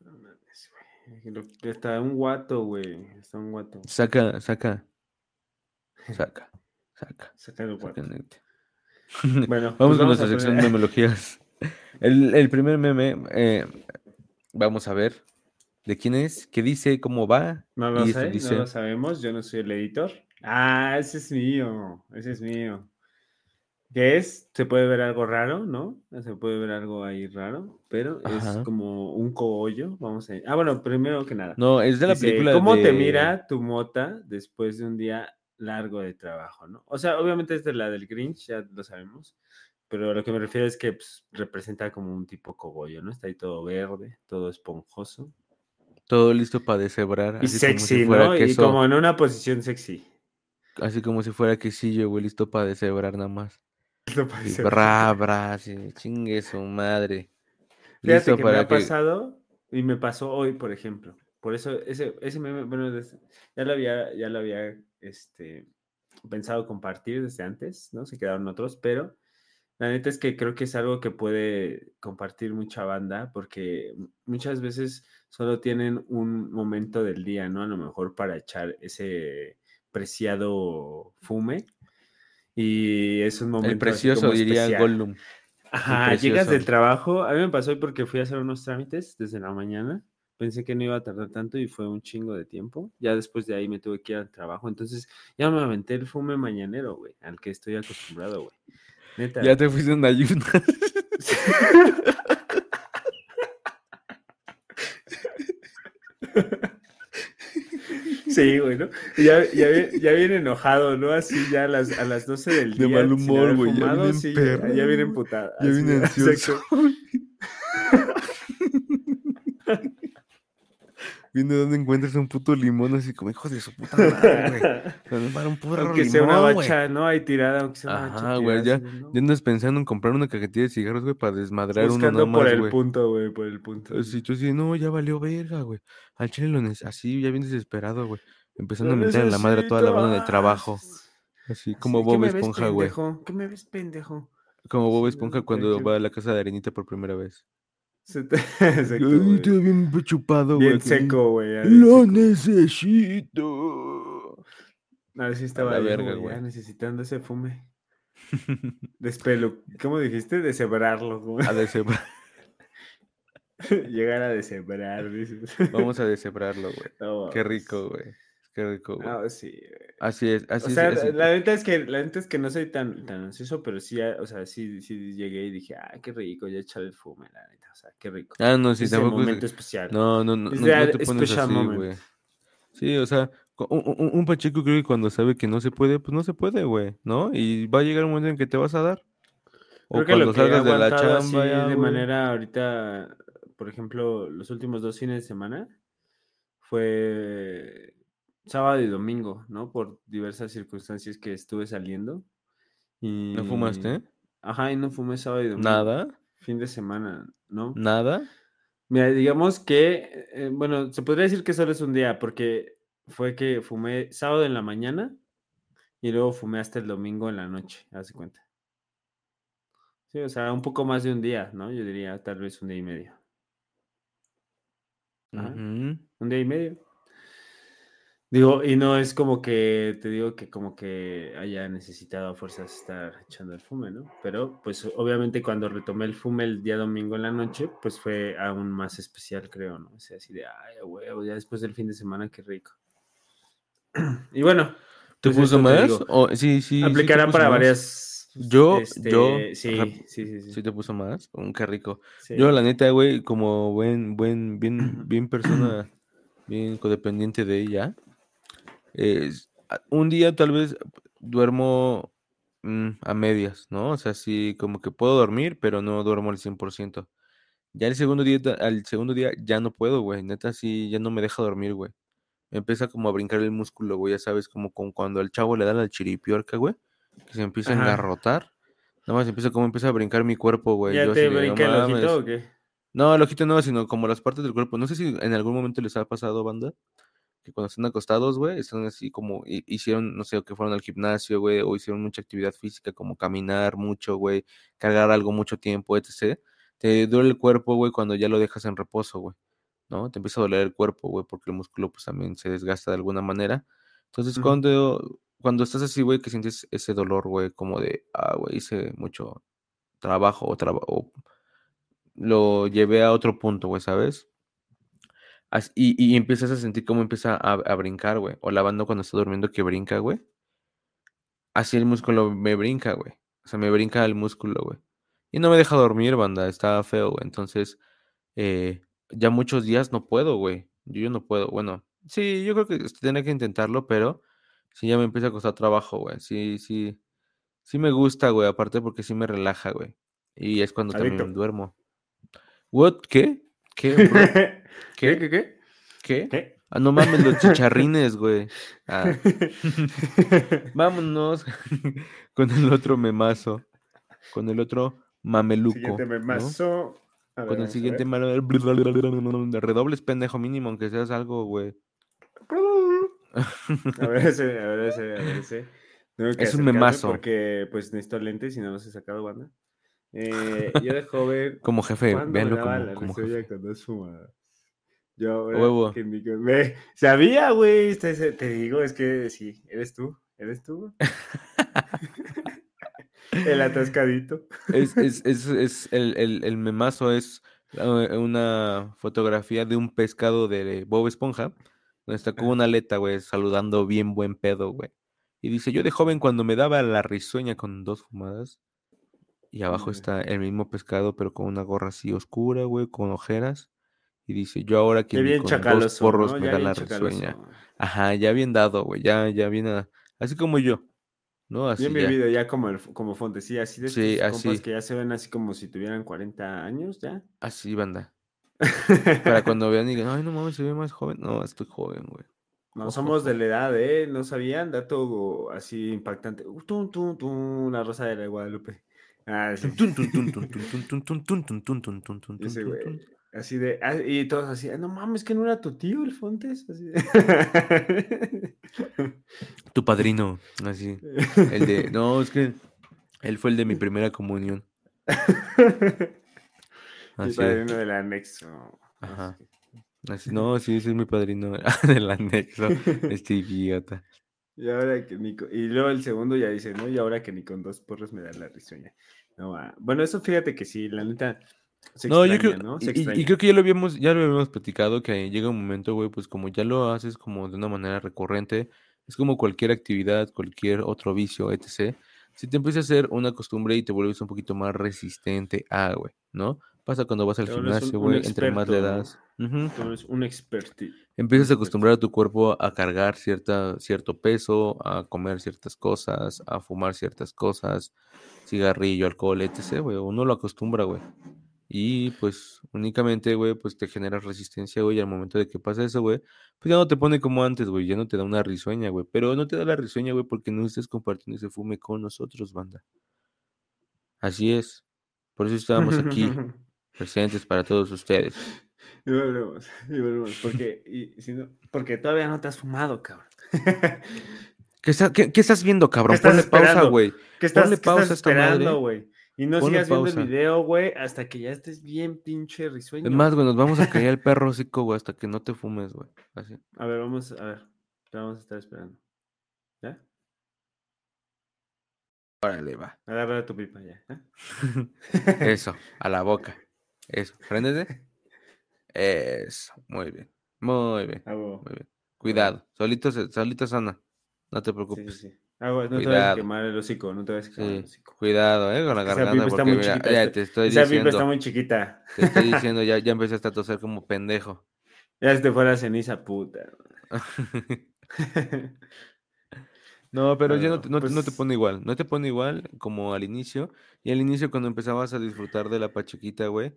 No mames, güey. Lo- Está un guato, güey. Está un guato. Saca, saca. Saca, saca. Saca el guato. saca. Bueno, Vamos pues con a nuestra sección de memologías. El, el primer meme, eh, vamos a ver de quién es, qué dice, cómo va. No lo sé, dice- no lo sabemos. Yo no soy el editor. Ah, ese es mío. Ese es mío. ¿Qué es? Se puede ver algo raro, ¿no? Se puede ver algo ahí raro, pero es como un cogollo. Vamos a Ah, bueno, primero que nada. No, es de la Dice, película ¿Cómo te de- mira tu mota después de un día largo de trabajo, no? O sea, obviamente es de la del Grinch, ya lo sabemos, pero a lo que me refiero es que pues, representa como un tipo cogollo, ¿no? Está ahí todo verde, todo esponjoso. Todo listo para deshebrar. Y así como si sexy, ¿no? Y como en una posición sexy. Así como si fuera quesillo, güey, listo para deshebrar nada más. Lo Y parece- bra, bra, sí, chingue su madre. Fíjate Listo que me para ha que... pasado y me pasó hoy, por ejemplo. Por eso ese, ese meme, bueno, ya lo había, ya lo había este, pensado compartir desde antes, ¿no? Se quedaron otros, pero la neta es que creo que es algo que puede compartir mucha banda porque muchas veces solo tienen un momento del día, ¿no? A lo mejor para echar ese preciado fume. Y es un momento El así precioso, como diría. Gollum. Ajá, llegas del trabajo. A mí me pasó hoy porque fui a hacer unos trámites desde la mañana. Pensé que no iba a tardar tanto y fue un chingo de tiempo. Ya después de ahí me tuve que ir al trabajo. Entonces ya me aventé el fume mañanero, güey, al que estoy acostumbrado, güey. Neta. Ya te fuiste en ayunas. Sí, güey, ¿no? Ya, ya, ya viene enojado, ¿no? Así ya a las, a las 12 del De día. mal sin humor, güey, ya viene sí, perro, ya. Ya vine exacto. ansioso. Viendo dónde encuentras un puto limón así como hijo de su puta madre, güey. Para un puto Aunque sea una limón, güey. bacha, ¿no? Ahí tirada, aunque sea una bacha Ajá, güey, tirada, ya, ¿no? ya andas pensando en comprar una cajetilla de cigarros, güey, para desmadrar uno Buscando nada por más, el güey. punto, güey, por el punto. Así tú así, no, ya valió verga, güey. Al chile lo así, ya bien desesperado, güey. Empezando a mentar en la madre a toda la banda de trabajo. Así como Así, ¿qué Bob me ves, Esponja, güey. ¿Qué me ves, pendejo? Como Bob Sí, Esponja cuando va a la casa de Arenita por primera vez. Se te- Exacto, Ay, bien chupado, güey. Bien que- seco, güey. Lo seco. necesito. A ver si estaba la ahí, verga, güey, necesitando ese fume. Despelo. ¿Cómo dijiste? Deshebrarlo. güey. A deshebrar. Llegar a deshebrar, dices. Vamos a deshebrarlo, güey. No Qué rico, güey. Qué rico, güey. Ah, sí. Así es, así O es. sea, así- la neta es que la neta es que no soy tan, tan ansioso, pero sí, ah, o sea, sí, sí llegué y dije, ah, qué rico, ya echar el fume, la neta, o sea, qué rico. Ah, no, sí, Ese tampoco es- momento especial. No, no, no, Es no, no te pones así, moment. güey. Sí, o sea, un, un- un Pacheco creo que cuando sabe que no se puede, pues no se puede, güey, ¿no? Y va a llegar un momento en que te vas a dar. O Creo que cuando lo que he salgas de la chamba así ya, de manera ahorita, por ejemplo, los últimos dos fines de semana fue sábado y domingo, ¿no? Por diversas circunstancias que estuve saliendo. Y... ¿No fumaste? Ajá, y no fumé sábado y domingo. Nada, Fin de semana, ¿no? nada. Mira, digamos que, eh, bueno, se podría decir que solo es un día, porque fue que fumé sábado en la mañana y luego fumé hasta el domingo en la noche, haz de cuenta. Sí, o sea, un poco más de un día, ¿no? Yo diría tal vez un día y medio. Ajá. Un día y medio. Digo, y no es como que, te digo que como que haya necesitado a fuerzas estar echando el fume, ¿no? Pero pues obviamente cuando retomé el fume el día domingo en la noche, pues fue aún más especial, creo, ¿no? O sea, así de, ay, huevo, ya después del fin de semana, qué rico. Y bueno. ¿Te pues puso te más? digo, O- sí, sí. aplicará para más. varias... Yo, este, yo, Sí, ajá, sí, sí, sí. ¿Sí te puso más? Un qué rico. sí. Yo, la neta, güey, como buen, buen, bien, bien persona, bien codependiente de ella, es- a- un día tal vez duermo mm, a medias, ¿no? O sea, sí, como que puedo dormir, pero no duermo al 100%. Ya el segundo día, al segundo día ya no puedo, güey. Neta, sí, ya no me deja dormir, güey. Me empieza como a brincar el músculo, güey, ya sabes, como con cuando al chavo le da la chiripiorca, güey, que se empieza a engarrotar. Nada más empieza como empieza a brincar mi cuerpo, güey. ¿Ya yo te así de, "No brinca el mames". ojito o qué? No, el ojito no, sino como las partes del cuerpo. No sé si en algún momento les ha pasado, banda, que cuando están acostados, güey, están así como, hi- hicieron, no sé, o que fueron al gimnasio, güey, o hicieron mucha actividad física, como caminar mucho, güey, cargar algo mucho tiempo, etc. Te duele el cuerpo, güey, cuando ya lo dejas en reposo, güey, ¿no? Te empieza a doler el cuerpo, güey, porque el músculo, pues, también se desgasta de alguna manera. Entonces, cuando, cuando estás así, güey, que sientes ese dolor, güey, como de, ah, güey, hice mucho trabajo o trabajo, lo llevé a otro punto, güey, ¿sabes? Y, y empiezas a sentir cómo empieza a, a brincar, güey. O la banda cuando está durmiendo que brinca, güey. Así el músculo me brinca, güey. O sea, me brinca el músculo, güey. Y no me deja dormir, banda. Está feo, güey. Entonces, eh, ya muchos días no puedo, güey. Yo, yo no puedo. Bueno, sí, yo creo que tendría que intentarlo, pero sí ya me empieza a costar trabajo, güey. Sí, sí. Sí me gusta, güey. Aparte porque sí me relaja, güey. Y es cuando Adicto. también duermo. ¿What? ¿Qué? ¿Qué? ¿Qué? ¿Qué? ¿Qué? ¿Qué? ¿Qué? Ah, no mames, los chicharrines, güey. Ah, vámonos con el otro memazo. Con el otro mameluco. Siguiente ¿no? memazo. A ver, Con el siguiente malo. Redobles pendejo mínimo, aunque seas algo, güey. A ver ese, a ver ese, a ver ese. Es un memazo. Porque pues necesito lentes y no los he sacado, banda. Eh, yo de joven. Como jefe, ¿cuándo me véanlo como, como jefe. con fumadas? Yo ahora Huevo. que sabía, güey. Te, te digo, es que sí, eres tú, eres tú. El atascadito. Es, es, es, es el, el, el memazo es eh, una fotografía de un pescado de Bob Esponja, donde está con una aleta, güey, saludando bien buen pedo, güey. Y dice, yo de joven cuando me daba la risueña con dos fumadas, y abajo está el mismo pescado, pero con una gorra así oscura, güey, con ojeras. Y dice, yo ahora que bien con dos porros ¿no? me da la risueña. Ajá, ya bien dado, güey, ya, ya bien, a... así como yo, ¿no? Así bien vivido, ya, como, el, como fonte, sí, así de sí, estos así. compas que ya se ven así como si tuvieran 40 años, ¿ya? Así, banda. Para cuando vean y digan, ay, no mames, se ve más joven. No, estoy joven, güey. No somos de la edad, ¿eh? No sabían, dato así impactante. Uh, tum, tum, tum, la rosa de la Guadalupe. Ah, sí. Ese, güey. Así de. ah, y todos así, "Ah, no mames, que no era tu tío el Fontes. Así de- Tu padrino, así. El de, no, es que él fue el de mi primera comunión. Mi Así, padrino del anexo. Ajá. así, no, sí, ese es mi padrino del anexo, este idiota. Y ahora que ni con- Y luego el segundo ya dice, ¿no? Y ahora que ni con dos porros me da la risueña. No, ah, Bueno, eso fíjate que sí, la neta. Se No, yo extraña, creo, ¿no? y- Se y, y creo que ya lo habíamos, ya lo habíamos platicado, que llega un momento, güey, pues como ya lo haces como de una manera recurrente, es como cualquier actividad, cualquier otro vicio, etc. Si te empieza a hacer una costumbre y te vuelves un poquito más resistente a, güey, ¿no? Pasa cuando vas al gimnasio, güey, entre más le experto, ¿no? das. Ujú. Tú eres un experto. Empiezas a acostumbrar a tu cuerpo a cargar cierta, cierto peso, a comer ciertas cosas, a fumar ciertas cosas, cigarrillo, alcohol, etc., güey. Uno lo acostumbra, güey. Y pues únicamente, güey, pues te generas resistencia, güey. Y al momento de que pasa eso, güey, pues ya no te pone como antes, güey. Ya no te da una risueña, güey. Pero no te da la risueña, güey, porque no estés compartiendo ese fume con nosotros, banda. Así es. Por eso estábamos aquí, presentes para todos ustedes. Y volvemos, y volvemos. Porque, y, si no, porque todavía no te has fumado, cabrón. ¿Qué, está- qué- qué estás viendo, cabrón? estás Ponle pausa, güey. ¿Qué estás, Ponle qué pausa estás esperando, güey? Y no sigas viendo el video, güey, hasta que ya estés bien pinche risueño. Es más, güey, nos vamos a caer el perro hocico, güey, hasta que no te fumes, güey. Así. A ver, vamos a ver. Te vamos a estar esperando. ¿Ya? Órale, va. Agarra tu pipa ya. ¿eh? Eso, a la boca. Eso, préndete. Eso, muy bien. Muy bien, muy bien. Cuidado, solito, solito sana. No te preocupes. sí, sí. Ah, no te vayas a Cuidado. quemar el hocico, no te a quemar el hocico. cuidado, eh, con la Esa garganta, porque mira, ya esta- te estoy Esa pipa está diciendo, muy chiquita. te estoy diciendo, ya, ya empezaste a toser como pendejo. Ya se te fue la ceniza, puta. No, pero ya no Bueno, te, no, te- no te pues- pone igual, no te pone igual como al inicio. Y al inicio cuando empezabas a disfrutar de la pachequita, güey,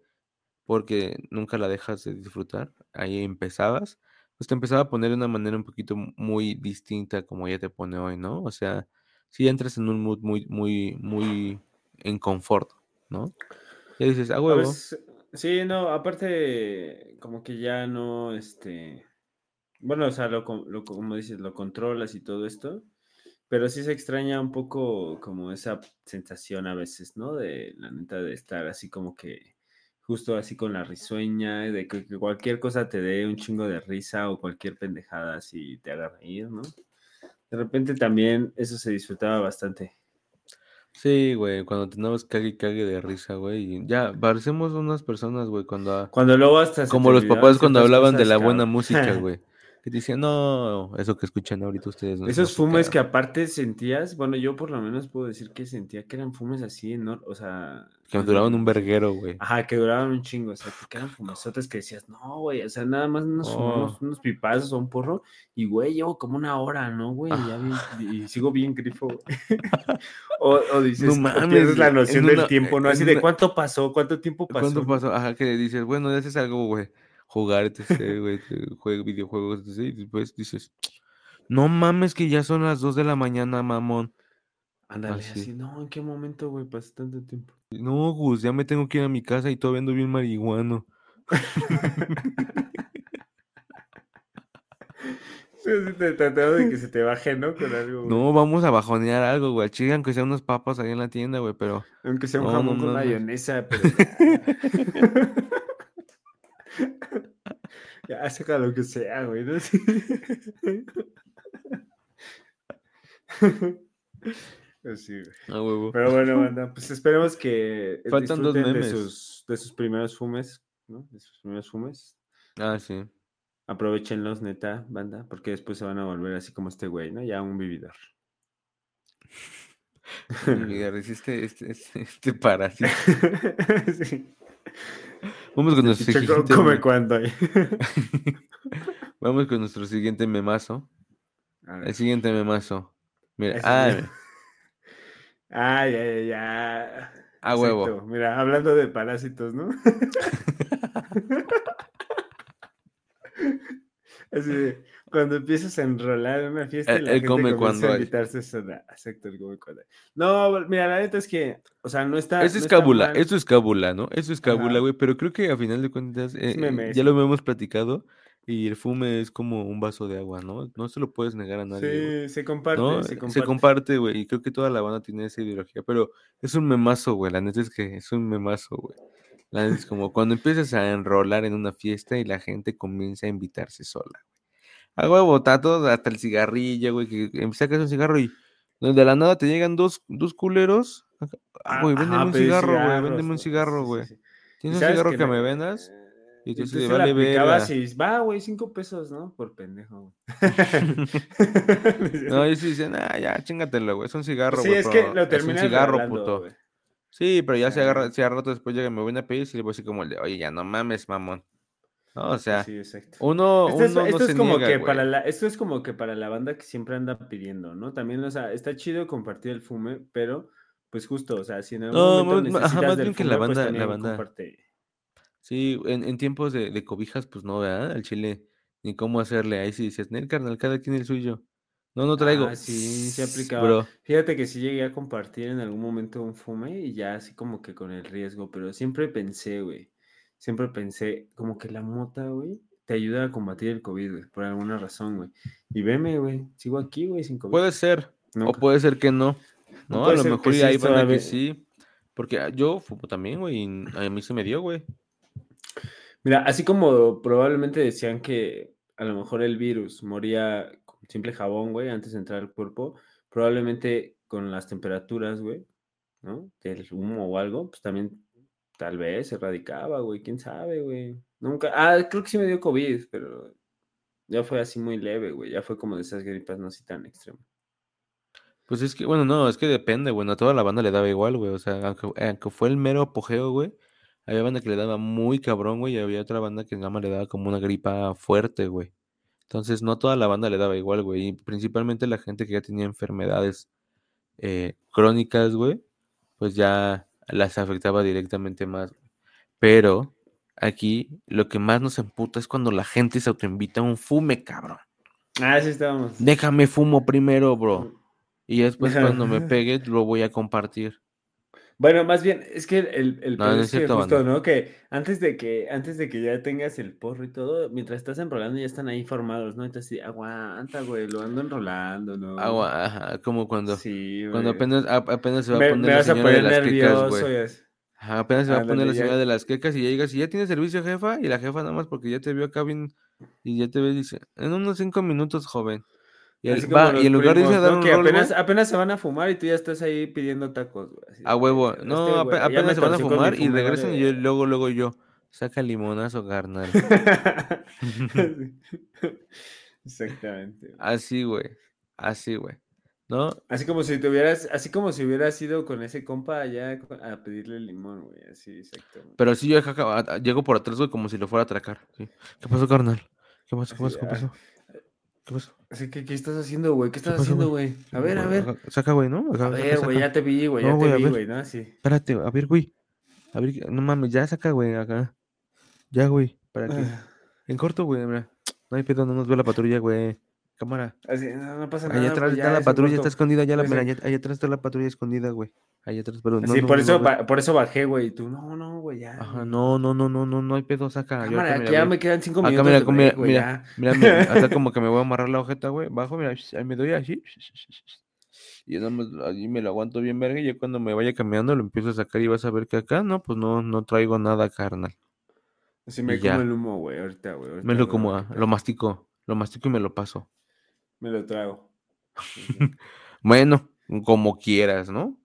porque nunca la dejas de disfrutar, ahí empezabas, pues te empezaba a poner de una manera un poquito muy distinta como ya te pone hoy, ¿no? O sea, si entras en un mood muy, muy, muy en confort, ¿no? Ya dices, a A huevo. veces- sí, no, aparte, como que ya no, este, bueno, o sea, lo, lo, como dices, lo controlas y todo esto, pero sí se extraña un poco como esa sensación a veces, ¿no? De la neta de estar así como que justo así con la risueña, de que, que cualquier cosa te dé un chingo de risa o cualquier pendejada así te haga reír, ¿no? De repente también eso se disfrutaba bastante. Sí, güey, cuando tenemos cague y cague de risa, güey. y Ya, parecemos unas personas, güey, cuando... a- Cuando luego hasta Como los papás cuando hablaban de la buena música, güey. No, eso que escuchan ahorita ustedes no Esos fumes que música". aparte sentías, bueno, yo por lo menos puedo decir que sentía que eran fumes así, ¿no? O sea... Que duraban un verguero, güey. Ajá, que duraban un chingo, o sea, que eran fumesotes que decías, no, güey, o sea, nada más nos fumamos Oh. unos pipazos o un porro, y güey, llevo como una hora, ¿no, güey? Y, sigo bien grifo, o, o dices, No mames, pierdes la noción del tiempo, ¿no? Así de cuánto pasó, cuánto tiempo pasó. ¿Cuánto pasó? Ajá, que dices, bueno, ya haces algo, güey. Jugar, etc., güey, juega videojuegos, etc., y después dices, no mames que ya son las 2 de la mañana, mamón. Ándale, Así. así, no, ¿en qué momento, güey, pasó tanto tiempo? No, Gus, ya me tengo que ir a mi casa y todavía ando bien marihuano. Sí, te trataba de que se te baje, ¿no? Con algo, güey. No, vamos a bajonear algo, güey. Chile, aunque sean unas papas ahí en la tienda, güey, pero... Aunque sea un No, jamón no con mames. mayonesa, pero ya. saca lo que sea, güey. huevo. Pero bueno, banda, pues esperemos que Faltan dos de memes. sus, de sus primeros fumes, ¿no? De sus primeros fumes. Ah, sí. Aprovechenlos, neta, banda, porque después se van a volver así como este güey, ¿no? Ya un vividor. Mira, resiste este, este, este parásito. sí. Vamos con nuestro Pinche co- siguiente... come hay. Vamos con nuestro siguiente memazo. El siguiente memazo. Mira, ah, sí. Ah, ya, ya, ya. A huevo. Exacto. Mira, hablando de parásitos, ¿no? Así de, cuando empiezas a enrolar en una fiesta, Él- la él gente come comienza cuando a hay. invitarse sola. Exacto, él come cuando hay. No, mira, la neta es que, o sea, no está. Eso no es cábula, eso es cábula, ¿no? Eso es cábula, güey, pero creo que a final de cuentas, eh, eh, meme, ya lo hemos platicado, y el fume es como un vaso de agua, ¿no? No se lo puedes negar a nadie. Sí, se comparte, ¿no? se Se comparte. comparte, güey, y creo que toda la banda tiene esa ideología, pero es un memazo, güey, la neta es que es un memazo, güey. La neta es como cuando empiezas a enrolar en una fiesta y la gente comienza a invitarse sola. A huevo, todo, hasta el cigarrillo, güey, que sacas un cigarro y de la nada te llegan dos, dos culeros. Ah, güey, véndeme un cigarro, güey, véndeme un. Sí, cigarro, sí, güey. sí. ¿Y ¿Tienes un cigarro que me vendas? Y Y tú así se "Vale aplicabas verga". y va, güey, cinco pesos, ¿no? Por pendejo. No, ellos sí dicen, ah, ya, chingatelo, güey, es un cigarro, sí, güey. es que lo es un terminas cigarro, puto. güey. Sí, pero ya se agarra, si a rato después llega y me voy a pedir, sí le voy a decir como el de, oye, ya no mames, mamón. No, o sea, Sí, uno, Esto es, uno esto no es se como niega, que güey. para la, esto es como que para la banda que siempre anda pidiendo, ¿no? También, o sea, está chido compartir el fume, pero pues justo, o sea, si en algún No, momento más- necesitas más del bien que la pues banda- la banda- comparte. Sí, en, en tiempos de, de cobijas, pues no, ¿verdad? Al chile, ni cómo hacerle. Ahí sí dices, Nel, carnal, cada quien el suyo. No, no traigo. Ah, sí, se aplicaba. Bro, Fíjate que sí llegué a compartir en algún momento un fume y ya así como que con el riesgo, pero siempre pensé, güey, siempre pensé como que la mota, güey, te ayuda a combatir el COVID, güey, por alguna razón, güey. Y veme, güey, sigo aquí, güey, sin COVID. puede ser, o Nunca. puede ser que no. No No, a lo mejor y que todavía- sí. Porque ah, yo fumo también, güey, y a mí se me dio, güey. Mira, así como probablemente decían que a lo mejor el virus moría con simple jabón, güey, antes de entrar al cuerpo, probablemente con las temperaturas, güey, ¿no? Del humo o algo, pues también tal vez se erradicaba, güey, quién sabe, güey. Nunca, ah, creo que sí me dio COVID, pero ya fue así muy leve, güey, ya fue como de esas gripas no así tan extremas. Pues es que, bueno, no, es que depende, güey. A toda la banda le daba igual, güey. O sea, aunque, fue el mero apogeo, güey. Había banda que le daba muy cabrón, güey. Y había otra banda que nada más le daba como una gripa fuerte, güey. Entonces, no toda la banda le daba igual, güey. Y principalmente la gente que ya tenía enfermedades eh, crónicas, güey. Pues ya las afectaba directamente más. Pero aquí lo que más nos emputa es cuando la gente se autoinvita a un fume, cabrón. Ah, sí estábamos. Déjame fumo primero, bro. Y después cuando me pegue lo voy a compartir. Bueno, más bien, es que el, el No, es que justo. ¿no? Que antes de que, antes de que ya tengas el porro y todo, mientras estás enrolando ya están ahí formados, ¿no? Entonces, aguanta, güey, lo ando enrolando, ¿no? Agua, ajá, como cuando, Sí, cuando apenas, apenas se va a poner la señora de las quecas, güey. Ajá, apenas se va a poner la ya. señora de las quecas y ya llegas y ya tiene servicio, jefa, y la jefa nada más porque ya te vio acá bien y ya te ve y dice, en unos cinco minutos, joven. Y, el, va, en lugar de irse a dar ¿no? un Que rol, apenas, apenas se van a fumar y tú ya estás ahí pidiendo tacos, güey. a huevo, "Este no, apenas se van a fumar y regresan y vale". yo, luego, luego yo, saca limonazo, carnal. Exactamente. Así, güey, así, güey. ¿No? Así como si tuvieras, así como si hubieras ido con ese compa allá a pedirle limón, güey, así exactamente. Pero sí, yo llego por atrás, güey, como si lo fuera a atracar. sí. ¿Qué pasó, carnal? ¿Qué pasó? ¿Qué pasó? ¿Qué ah, pasó? ¿Qué pasó? Así que, ¿qué estás haciendo, güey? ¿Qué ¿Qué estás pasó, haciendo, güey? A ver, a ver. Acá, Saca, güey, ¿no? A ver, güey, ya te vi, güey, ya te vi, ver. güey, ¿no? Sí. Espérate, a ver, güey. A ver, no mames, ya saca, güey, acá. Ya, güey, para que. Ah, En corto, güey, mira. No hay pedo, no nos ve la patrulla, güey. Cámara. Así, no, no pasa nada. Allá atrás güey, está ya, la patrulla, está escondida, ya la, mira, allá, allá atrás está la patrulla escondida, güey. Allá atrás, pero no. Sí, por eso, ba- por eso bajé, güey. y Tú, no, no, güey, ya. Ajá, no, no, no, no, no, no hay pedo, saca. Cámara, acá, mira, ya me quedan cinco Acá, minutos mira, mira, güey, mira, ya. mira, mira, hasta como que me voy a amarrar la ojeta, güey. Bajo, mira, ahí me doy así. Y yo nada más allí me lo aguanto bien, verga. Y yo cuando me vaya caminando lo empiezo a sacar y vas a ver que acá, no, pues no, no traigo nada, carnal. Así me y ya. como el humo, güey, ahorita, güey. ahorita Me lo como, ah, lo mastico, lo mastico y me lo paso. Me lo trago. Bueno, como quieras, ¿no?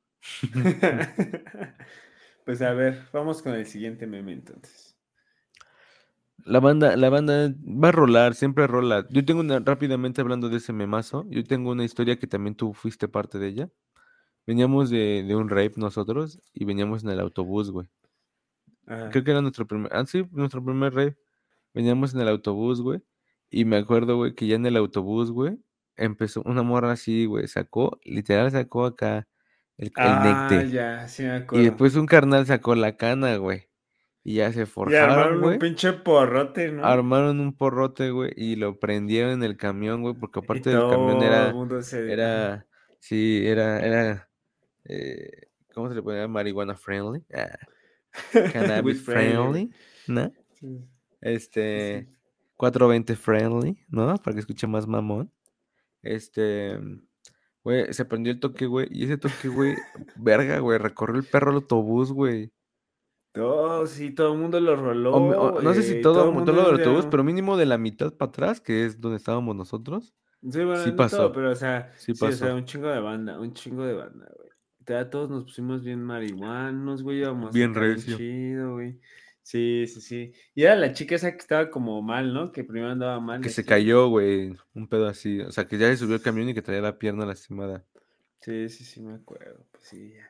pues a ver, vamos con el siguiente meme entonces. La banda, la banda va a rolar, siempre rola. Yo tengo una, rápidamente hablando de ese memazo, yo tengo una historia que también tú fuiste parte de ella. Veníamos de, de un rape nosotros y veníamos en el autobús, güey. Ajá. Creo que era nuestro primer, ah, sí, nuestro primer rape. Veníamos en el autobús, güey. Y me acuerdo, güey, que ya en el autobús, güey, empezó una morra así, güey, sacó, literal sacó acá el, el Ah, necte. ya, sí me Y después un carnal sacó la cana, güey. Y ya se Y forjaron, armaron güey. un pinche porrote, ¿no? Armaron un porrote, güey, y lo prendieron en el camión, güey, porque Y aparte del camión era, se- era, sí, era, era, eh, ¿cómo se le ponía? Marihuana friendly, ah, cannabis friendly. ¿no? Sí. Este, 420 friendly, ¿no? Para que escuche más mamón. Este, güey, se prendió el toque, güey, y ese toque, güey, verga, güey, recorrió el perro al autobús, güey. Todo, sí, todo el mundo lo roló. O no sé si güey, todo, el todo mundo lo del ya- autobús, pero mínimo de la mitad para atrás, que es donde estábamos nosotros. Sí, bueno, sí no pasó. todo, pero o sea, Sí sí, o sea, pasó. un chingo de banda, un chingo de banda, güey. Ya todos nos pusimos bien marihuanos, güey, íbamos Bien recio. chido, güey. Sí, sí, sí. Y era la chica esa que estaba como mal, ¿no? Que primero andaba mal. Que se así. cayó, güey, un pedo así. O sea, que ya se subió el camión y que traía la pierna lastimada. Sí, sí, sí, me acuerdo. Pues sí, ya.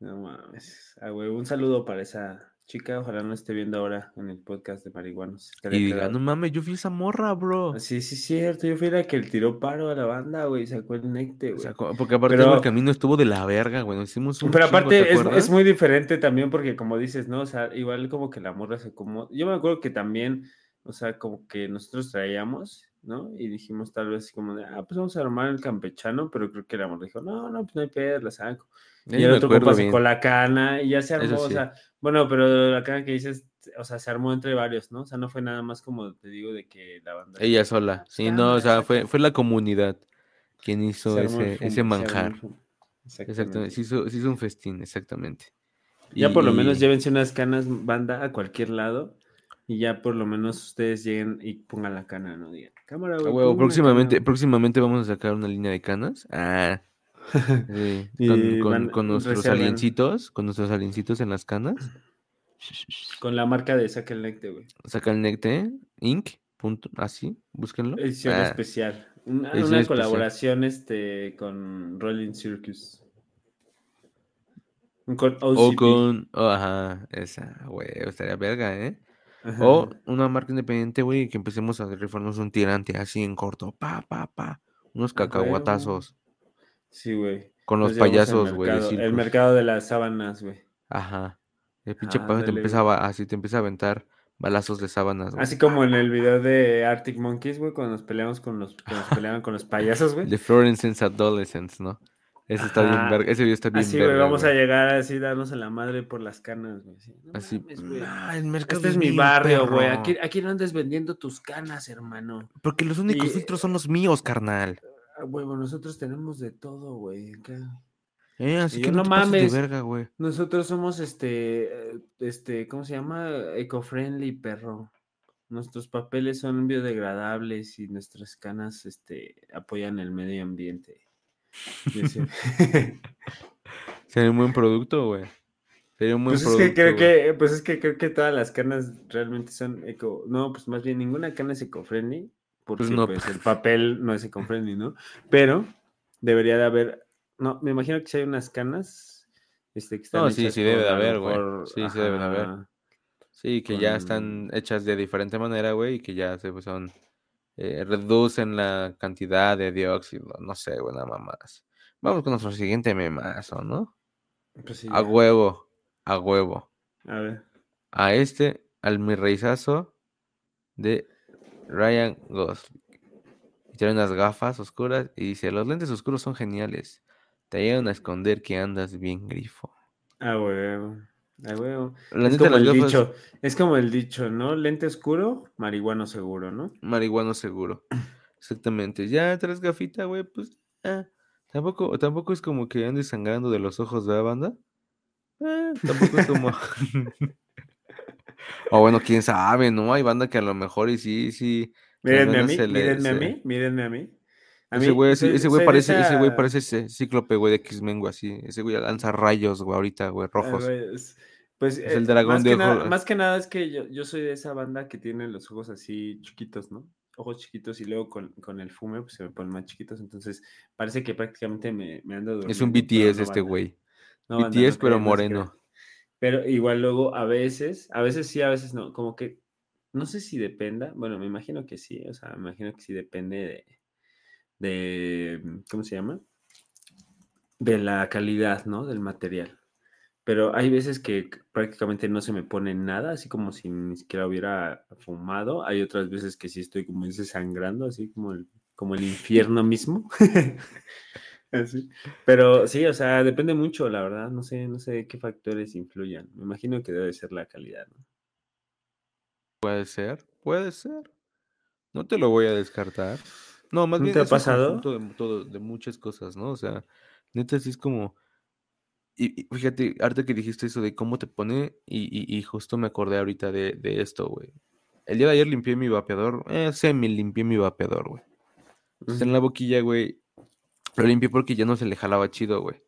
No mames. Ah, güey, un saludo para esa chica. Ojalá no esté viendo ahora en el podcast de marihuanos. Estaría Y diga, no mames, yo fui esa morra, bro. Ah, Sí, sí, cierto. Yo fui la que le tiró paro a la banda, güey. Sacó el necte, güey. porque aparte Pero- el camino estuvo de la verga, güey. Nos hicimos un Pero chingo, ¿te aparte es, es muy diferente también porque como dices, ¿no? O sea, igual como que la morra se como... Yo me acuerdo que también, o sea, como que nosotros traíamos, ¿no? Y dijimos tal vez como de, ah, pues vamos a armar el campechano, pero creo que la morra dijo, no, no, pues no hay pedo, la saco. Y el otro compa sacó la cana y ya se armó, o sea, bueno, pero la cana que dices, o sea, se armó entre varios, ¿no? O sea, no fue nada más como te digo de que la banda... Ella sola. "Ah, pues Sí, no, o sea, saca". fue, fue la comunidad quien hizo el ese, ese el manjar. Exactamente. Exactamente. Se hizo, se hizo un festín, exactamente. Ya por lo menos llévense unas canas banda a cualquier lado y ya por lo menos ustedes lleguen y pongan la cana, no digan, Cámara, güey. próximamente, vamos a sacar una línea de canas. Ah. Sí, con, con- van- con nuestros aliencitos, con nuestros aliencitos en las canas. Con la marca de Saca el Necte, güey. Saca el Necte, Inc. Punto, así, búsquenlo. Edición Ah, especial. Una, edición una especial. colaboración este, con Rolling Circus. Con O con. oh, ajá, esa, güey, estaría verga, ¿eh? Ajá. O una marca independiente, güey, que empecemos a rifarnos un tirante así en corto. Pa, pa, pa. Unos cacahuatazos. Sí, güey. Con los payasos, güey. de El mercado de las sábanas, güey. Ajá. El pinche payaso te empezaba así, te empieza a aventar balazos de sábanas, güey. Así como en el video de Arctic Monkeys, güey, cuando nos peleamos con los, cuando nos peleaban con los payasos, güey. The Florence Adolescents, ¿no? Ese está bien verga. Ese video está bien Así, güey, verga, vamos a güey. llegar así, darnos a la madre por las canas, güey. Así, no Así. mames, güey. "Ah, el mercado Este es mi barrio, güey. perro". Aquí, aquí no andes vendiendo tus canas, hermano. Porque los únicos Y- filtros son los míos, carnal. Ah, Huevo, nosotros tenemos de todo, güey. acá. Eh, así Y que yo, no, no te pases mames. de verga, güey. Nosotros somos este, este, ¿cómo se llama? Eco-friendly, perro. Nuestros papeles son biodegradables y nuestras canas, este, apoyan el medio ambiente. Sería un buen producto, güey. Sería un buen Pues es producto. que creo güey. que, pues es que creo que todas las canas realmente son eco, no, pues más bien ninguna cana es eco-friendly, porque Pues no. pues el papel no es eco-friendly, ¿no? Pero debería de haber, no, me imagino que si hay unas canas, este, que están No, sí, sí debe de haber, güey. Sí, sí debe de haber. Sí, que ya están hechas de diferente manera, güey, y que ya se pues, son. Eh, reducen la cantidad de dióxido, no sé, güey, nada más. Vamos con nuestro siguiente memazo, ¿no? Pues sí, A ya. huevo, a huevo. A ver. A este, al mi reizazo de Ryan Gosling. Tiene unas gafas oscuras y dice: Los lentes oscuros son geniales. Te ayudan a esconder que andas bien grifo. A huevo. A huevo. La es como el gafas, dicho, es como el dicho, ¿no? Lente oscuro, marihuano seguro, ¿no? marihuano seguro. Exactamente. Ya traes gafita, güey, pues. ah, tampoco, tampoco es como que andes sangrando de los ojos de la banda. Ah, tampoco es como. o bueno, quién sabe, ¿no? Hay banda que a lo mejor y sí, sí. Mírenme a mí, se a mí, mírenme a mí. A Ese güey, ese, güey parece, ese güey parece ese cíclope, güey, de X-Men, güey, así. Ese güey lanza rayos, güey, ahorita, güey, Ah, rojos. es- Pues Es el eh, dragón más de que, nada, más que nada es que yo, yo soy de esa banda que tiene los ojos así chiquitos, ¿no? Ojos chiquitos y luego con, con el fume pues se me ponen más chiquitos, entonces parece que prácticamente me, me ando Es un durmiendo, BTS este güey. no, BTS, no pero no moreno. Pero igual luego a veces, a veces sí, a veces no, como que no sé si dependa, bueno, me imagino que sí, o sea, me imagino que sí depende de, de ¿cómo se llama? De la calidad, ¿no? Del material. Pero hay veces que prácticamente no se me pone nada, así como si ni siquiera hubiera fumado. Hay otras veces que sí estoy como ese sangrando, así como el, como el infierno mismo. Así. Pero sí, o sea, depende mucho, la verdad. No sé, no sé qué factores influyan. Me imagino que debe ser la calidad, ¿no? Puede ser, puede ser. No te lo voy a descartar. No, más ¿No bien te ha un pasado? conjunto de, todo, de muchas cosas, ¿no? O sea, neta, sí es como. Y, y fíjate, ahorita que dijiste eso de cómo te pone, y, y- y justo me acordé ahorita de, de esto, güey. El día de ayer limpié mi vapeador, eh, semi limpié mi vapeador, güey. En la boquilla, güey. Lo limpié porque ya no se le jalaba chido, güey.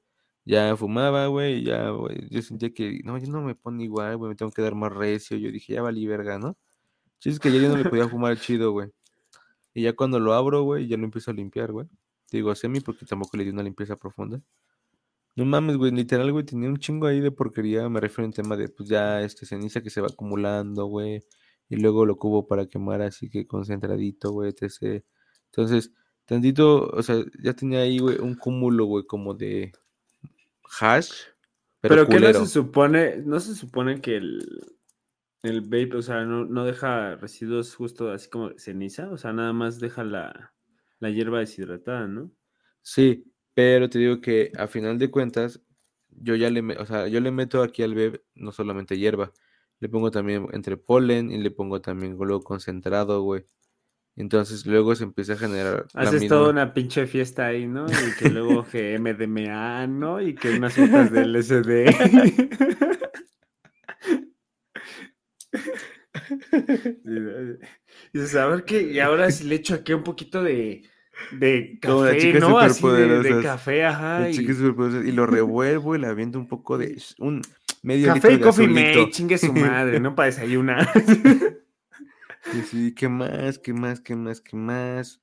Ya fumaba, güey, ya, güey. Yo sentía que, no, ya no me pone igual, güey, me tengo que dar más recio. Yo dije, ya valí verga, ¿no? Sí, es que ya yo no le podía fumar chido, güey. Y ya cuando lo abro, güey, ya lo empiezo a limpiar, güey. Digo semi porque tampoco le di una limpieza profunda. No mames, güey, literal, güey, tenía un chingo ahí de porquería. Me refiero en tema de, pues ya, este, ceniza que se va acumulando, güey. Y luego lo cubo para quemar así que concentradito, güey, etc. Entonces, tantito, o sea, ya tenía ahí, güey, un cúmulo, güey, como de hash, pero, Pero, que no se supone, no se supone que el, el vape, o sea, no, no deja residuos justo así como ceniza, o sea, nada más deja la, la hierba deshidratada, ¿no? Sí, pero te digo que a final de cuentas, yo ya le, o sea, yo le meto aquí al bebé no solamente hierba, le pongo también entre polen y le pongo también luego concentrado, güey. Entonces luego se empieza a generar Haces misma- toda una pinche fiesta ahí, ¿no? Y que luego que MDMA, ¿no? Y que unas gotas de LSD. A ver qué, y ahora si le echo aquí un poquito de, de café, ¿no? Así de, café, ajá. Y, y lo revuelvo y le aviento un poco de un medio café y litro coffee mate, chingue su madre, ¿no? Para desayunar. Y sí, ¿qué más? ¿Qué más? ¿Qué más? ¿Qué más?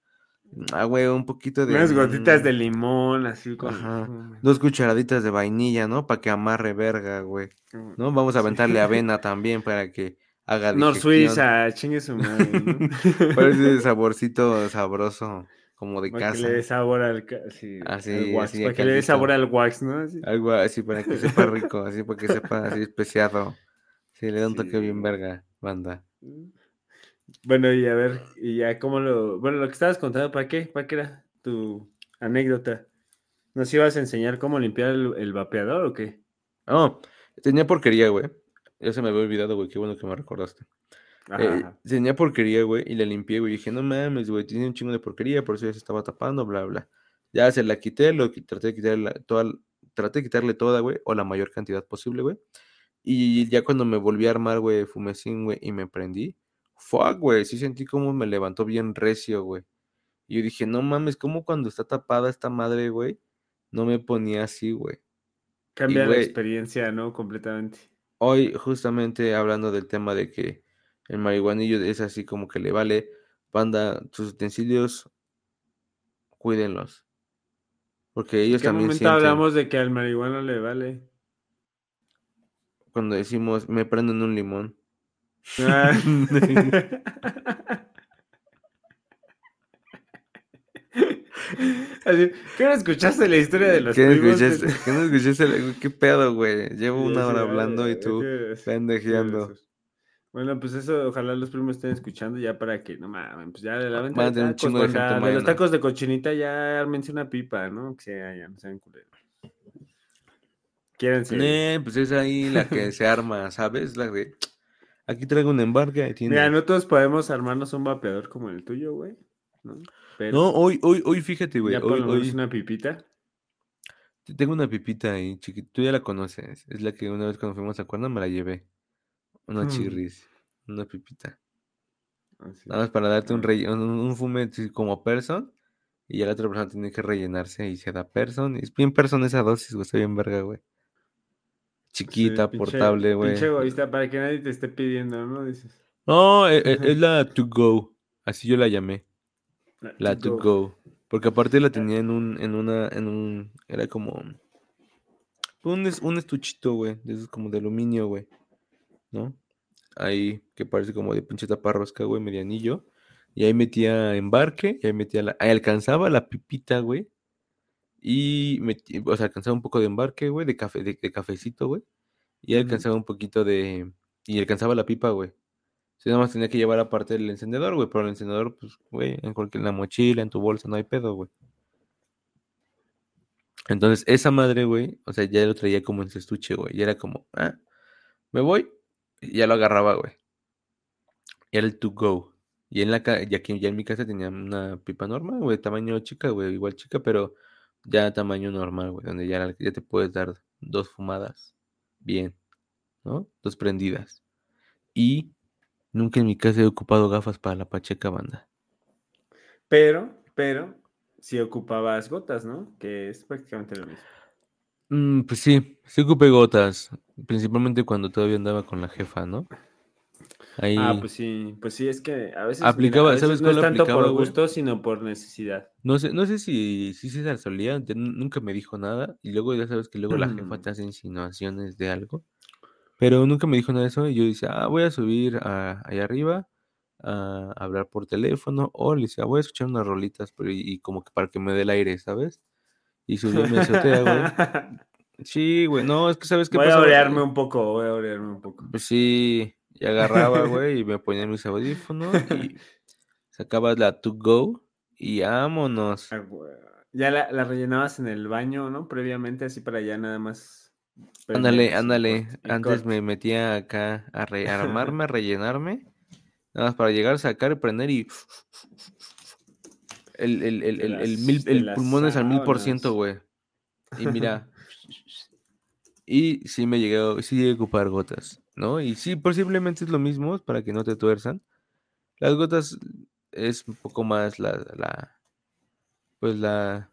Ah, güey, un poquito de Unas gotitas mm, de limón, así con... Ajá. dos cucharaditas de vainilla, ¿no? Para que amarre verga, güey. Mm. ¿No? Vamos a aventarle avena también para que haga Nor. Suiza, chingue su madre, ese saborcito sabroso, como de Para que casa. le dé sabor al, ca- sí, al sí, wax, así, para que le dé sabor al wax, ¿no? Así. Algo así para que sepa rico, así para que sepa así especiado. Sí, le da un toque bien verga, banda. Bueno, y a ver, y ya cómo lo... Bueno, lo que estabas contando, ¿para qué? ¿Para qué era tu anécdota? ¿Nos ibas a enseñar cómo limpiar el, el vapeador o qué? Oh, tenía porquería, güey. Ya se me había olvidado, güey. Qué bueno que me recordaste. Eh, tenía porquería, güey, y la limpié, güey. Dije, no mames, güey, tiene un chingo de porquería, por eso ya se estaba tapando, bla, bla. Ya se la quité, lo traté de quitarle toda, traté de quitarle toda, güey, o la mayor cantidad posible, güey. Y ya cuando me volví a armar, güey, fumecín, güey, y me prendí, fuck, güey, sí sentí como me levantó bien recio, güey. Y yo dije, no mames, ¿cómo cuando está tapada esta madre, güey? No me ponía así, güey. Cambia la experiencia, ¿no? Completamente. Hoy, justamente hablando del tema de que el marihuanillo es así como que le vale, banda, sus utensilios, cuídenlos. Porque ¿En ellos qué también momento sienten, hablamos de que al marihuana le vale? cuando decimos, me prenden un limón. Ah. Así, ¿Qué no escuchaste la historia de los ¿Qué primos? escuchaste? ¿Qué no escuchaste? ¿Qué pedo, güey? Llevo una hora ah, hablando y ah, tú pendejeando. Bueno, pues eso, ojalá los primos estén escuchando ya para que, no mames, pues ya de la venta de un de los tacos de cochinita ya ármense una pipa, ¿no? Que sea, ya no sean culeros. Quierense. Eh, pues es ahí la que se arma, ¿sabes? La de, aquí traigo un embarque, ahí tienes. Mira, no todos podemos armarnos un vapeador como el tuyo, güey, ¿no? Pero No, hoy, hoy, hoy, fíjate, güey, ya hoy, hoy, una pipita. Tengo una pipita ahí, chiquita. Tú ya la conoces. Es la que una vez cuando fuimos a Cuerna me la llevé. Una Mm. chirris. Una pipita. Así. Nada más para darte un, Ah. relle- un, un fume como person. Y ya la otra persona tiene que rellenarse y se da person. Es bien person esa dosis, güey. Está bien verga, güey. Sí, Chiquita, pinche- portable, güey. Pinche egoísta, para que nadie te esté pidiendo, ¿no? Dices. No, e- e- es, la to go. Así yo la llamé. La to go. Porque aparte la tenía en un, en una, en un, era como un, es- un estuchito, güey, de esos como de aluminio, güey, ¿no? Ahí, que parece como de pinche taparrosca, güey, medianillo. Y ahí metía embarque, y ahí metía la, ahí alcanzaba la pipita, güey. Y o sea, alcanzaba un poco de embarque, güey, de café, de, de cafecito, güey. Y alcanzaba un poquito de, y alcanzaba la pipa, güey. Si nada más tenía que llevar aparte el encendedor, güey, pero el encendedor, pues, güey, en cualquier, en la mochila, en tu bolsa, no hay pedo, güey. Entonces, esa madre, güey, o sea, ya lo traía como en su estuche, güey. Y era como, ah, me voy, y ya lo agarraba, güey. Era el to go. Y en la ca- y aquí ya en mi casa tenía una pipa normal, güey, tamaño chica, güey, igual chica, pero ya tamaño normal, güey, donde ya, ya te puedes dar dos fumadas. Bien, ¿no? Dos prendidas. Y nunca en mi casa he ocupado gafas para la pacheca banda. Pero, pero, si ocupabas gotas, ¿no? Que es prácticamente lo mismo. Mm, pues sí, sí ocupé gotas, principalmente cuando todavía andaba con la jefa, ¿no? Ahí, Ah, pues sí, pues sí, es que a veces, Aplicaba- a veces ¿sabes no es tanto aplicaba, por güey? gusto, sino por necesidad. no sé, no sé si, si César solía, nunca me dijo nada, y luego ya sabes que luego la jefa te hace insinuaciones de algo, pero nunca me dijo nada de eso, y yo decía, ah, voy a subir a, allá arriba a hablar por teléfono, o le decía, voy a escuchar unas rolitas, pero y, y como que para que me dé el aire, ¿sabes? Y subí a mi azotea, güey. Sí, güey, no, es que sabes qué Voy a orearme un poco, voy a orearme un poco. Pues sí, y agarraba, güey, y me ponía mis audífonos y sacabas la to go y vámonos. Ah. Ya la, la rellenabas en el baño, ¿no? Previamente, así para ya nada más. Ándale, y ándale. y Antes corte. me metía acá a re- a armarme, a rellenarme, nada más para llegar, sacar, prender y el, el, el, el, el mil, el pulmón es al mil por ciento, güey. Y mira, y sí me llegué, sí llegué a ocupar gotas, ¿no? Y sí, posiblemente es lo mismo para que no te tuerzan. Las gotas es un poco más la, la pues la,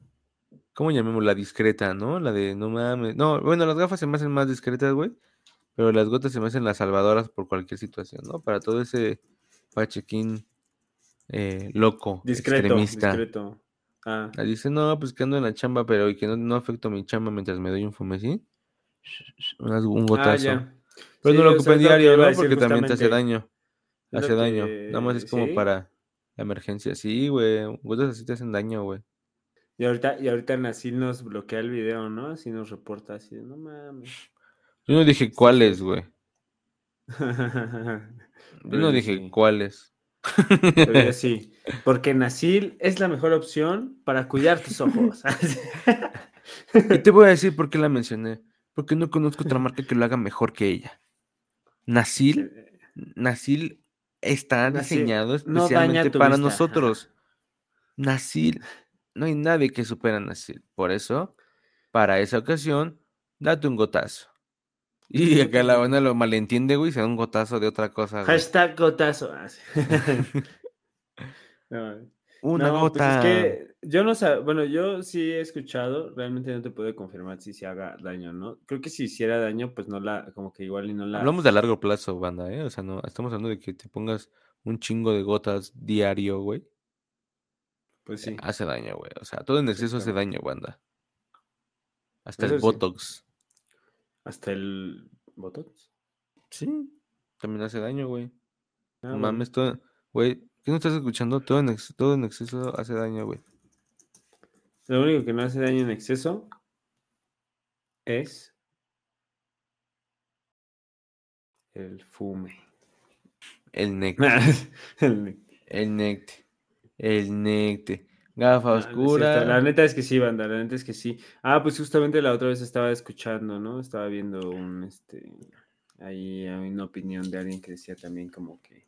¿cómo llamemos? La discreta, ¿no? La de no mames. No, bueno, las gafas se me hacen más discretas, güey. Pero las gotas se me hacen las salvadoras por cualquier situación, ¿no? Para todo ese pachequín eh, loco, Discreto, extremista. discreto. Ah, Ah, Dice, no, pues que ando en la chamba, pero y que no, no afecto mi chamba mientras me doy un fumecín. Un ah, gotazo. ya. Pero Sí, no lo ocupen diario, ¿no? Porque también te hace daño. Hace daño. Nada más es como ¿sí? para la emergencia. Sí, güey. Gotas así te hacen daño, güey. Y ahorita, y ahorita Nasil nos bloquea el video, ¿no? Así nos reporta, así de, no mames. Yo no dije cuáles, güey. Yo no dije sí. cuáles. Pero yo sí, porque Nasil es la mejor opción para cuidar tus ojos. Y te voy a decir por qué la mencioné. Porque no conozco otra marca que lo haga mejor que ella. Nasil, Nasil está Nasil diseñado especialmente para vista, nosotros. Nasil, no hay nadie que supera a Nasil. Por eso, para esa ocasión, date un gotazo. Y acá la banda lo malentiende, güey, se da un gotazo de otra cosa, güey. Hashtag gotazo. Ah. No, Una no, pues gota. es que yo no sé, bueno, yo sí he escuchado, realmente no te puedo confirmar si se haga daño, ¿no? Creo que si hiciera daño, pues no la, como que igual y no la. Hablamos de largo plazo, banda, ¿eh? O sea, no, estamos hablando de que te pongas un chingo de gotas diario, güey. Pues sí. Hace daño, güey. O sea, todo en exceso hace claro. daño, banda. Hasta Eso el sí. Botox. Hasta el botox. Sí. También hace daño, güey. Ah, No mames, todo. Güey, ¿qué no estás escuchando? Todo en, ex- todo en exceso hace daño, güey. Lo único que no hace daño en exceso es el fume. El necte. El- el necte. El necte. Gafa No, no es cierto, oscura. La neta es que sí, banda, la neta es que sí. Ah, pues justamente la otra vez estaba escuchando, ¿no? Estaba viendo un, este, ahí hay una opinión de alguien que decía también como que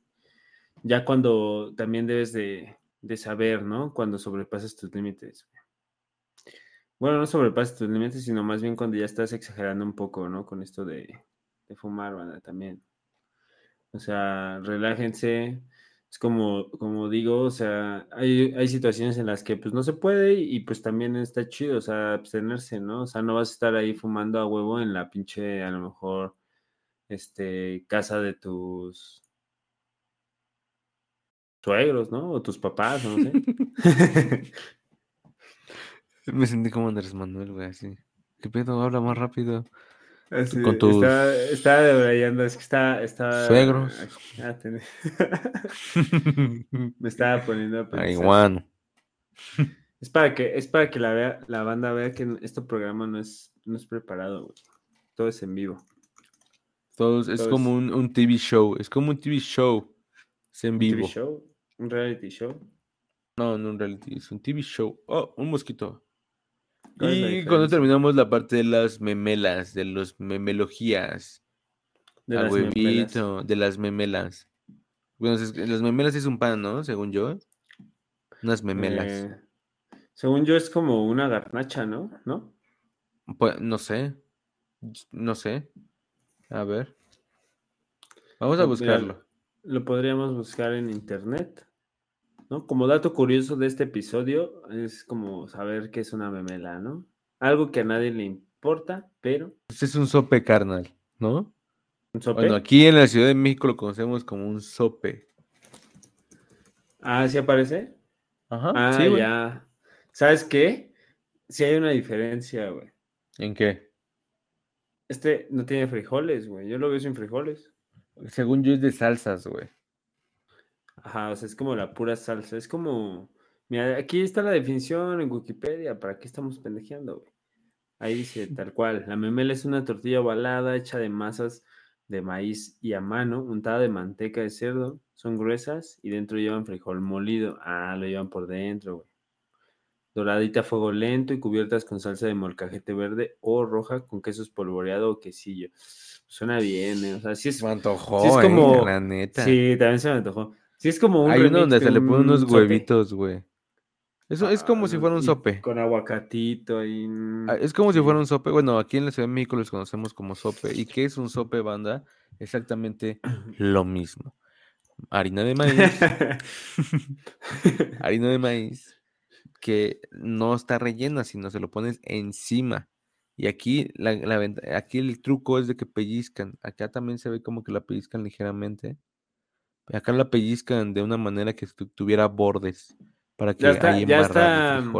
ya cuando también debes de, de saber, ¿no? Cuando sobrepasas tus límites. Bueno, no sobrepasas tus límites, sino más bien cuando ya estás exagerando un poco, ¿no? Con esto de, de fumar, banda, también. O sea, relájense. Es como, como digo, o sea, hay, hay situaciones en las que pues no se puede y, pues también está chido, o sea, abstenerse, ¿no? O sea, no vas a estar ahí fumando a huevo en la pinche, a lo mejor, este, casa de tus suegros, ¿no? O tus papás, no sé. Me sentí como Andrés Manuel, güey, así. ¿Qué pedo? Habla más rápido. Así, Con tus- Está, está debrayando, es que está, está Suegros. Ah, ten- Me estaba poniendo a pensar. Marihuano. Es para que, es para que la, vea, la banda vea que este programa no es, no es preparado, güey. Todo es en vivo. Todos, es Todo como es- un, un TV show. Es como un TV show. Es en Un TV vivo. show, un reality show. No, no un reality, es un TV show. Oh, un mosquito. ¿Cuál es la Y cuando terminamos la parte de las memelas, de los memelogías, De las memelas. huevito, de las memelas. Bueno, las memelas es un pan, ¿no? Según yo. Unas memelas. Eh, según yo es como una garnacha, ¿no? ¿No? Pues, no sé. No sé. A ver. Vamos a Mira, buscarlo. Lo podríamos buscar en internet. ¿No? Como dato curioso de este episodio, es como saber qué es una memela, ¿no? Algo que a nadie le importa, pero Este es un sope carnal, ¿no? un sope. Bueno, aquí en la Ciudad de México lo conocemos como un sope. Ah, ¿sí aparece? Ajá. Ah, sí, güey. ya. ¿Sabes qué? Sí hay una diferencia, güey. ¿En qué? Este no tiene frijoles, güey. Yo lo veo sin frijoles. Según yo es de salsas, güey. Ajá, o sea, es como la pura salsa. Es como. Mira, aquí está la definición en Wikipedia. ¿Para qué estamos pendejeando, güey? Ahí dice tal cual. La memela es una tortilla ovalada hecha de masas de maíz y a mano, untada de manteca de cerdo. Son gruesas y dentro llevan frijol molido. Ah, lo llevan por dentro, güey. Doradita a fuego lento y cubiertas con salsa de molcajete verde o roja con queso espolvoreado o quesillo. Suena bien, ¿eh? O sea, sí es, Me antojó, Sí, es eh, como- la neta. Sí, también se me antojó. Sí, es como un Hay uno donde de se le ponen un unos sope. huevitos, güey. Eso es como Ah, si fuera un sope. Con aguacatito y... Ah, Es como si fuera un sope. Bueno, aquí en la Ciudad de México los conocemos como sope. ¿Y qué es un sope, banda? Exactamente lo mismo. harina de maíz, harina de maíz, que no está rellena, sino se lo pones encima. Y aquí, la, la aquí el truco es de que pellizcan. Acá también se ve como que la pellizcan ligeramente. Acá la pellizcan de una manera que tu- tuviera bordes para que Ya está- ahí ya embarrar está.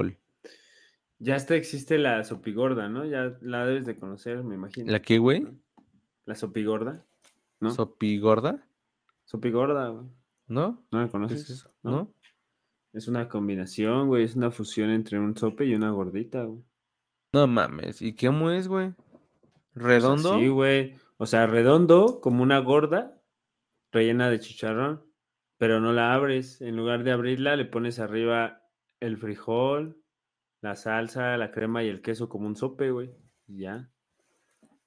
Ya hasta existe la sopigorda, ¿no? Ya la debes de conocer, me imagino. ¿La qué, güey? La sopigorda, ¿no? ¿Sopigorda? Sopigorda, güey. ¿No? ¿No la ¿Qué conoces? es eso? ¿No? Es una combinación, güey. Es una fusión entre un sope y una gordita, güey. No mames. ¿Y cómo es, güey? ¿Redondo? así, güey. O sea, redondo, como una gorda, rellena de chicharrón, pero no la abres. En lugar de abrirla, le pones arriba el frijol, la salsa, la crema y el queso como un sope, güey. Y ya.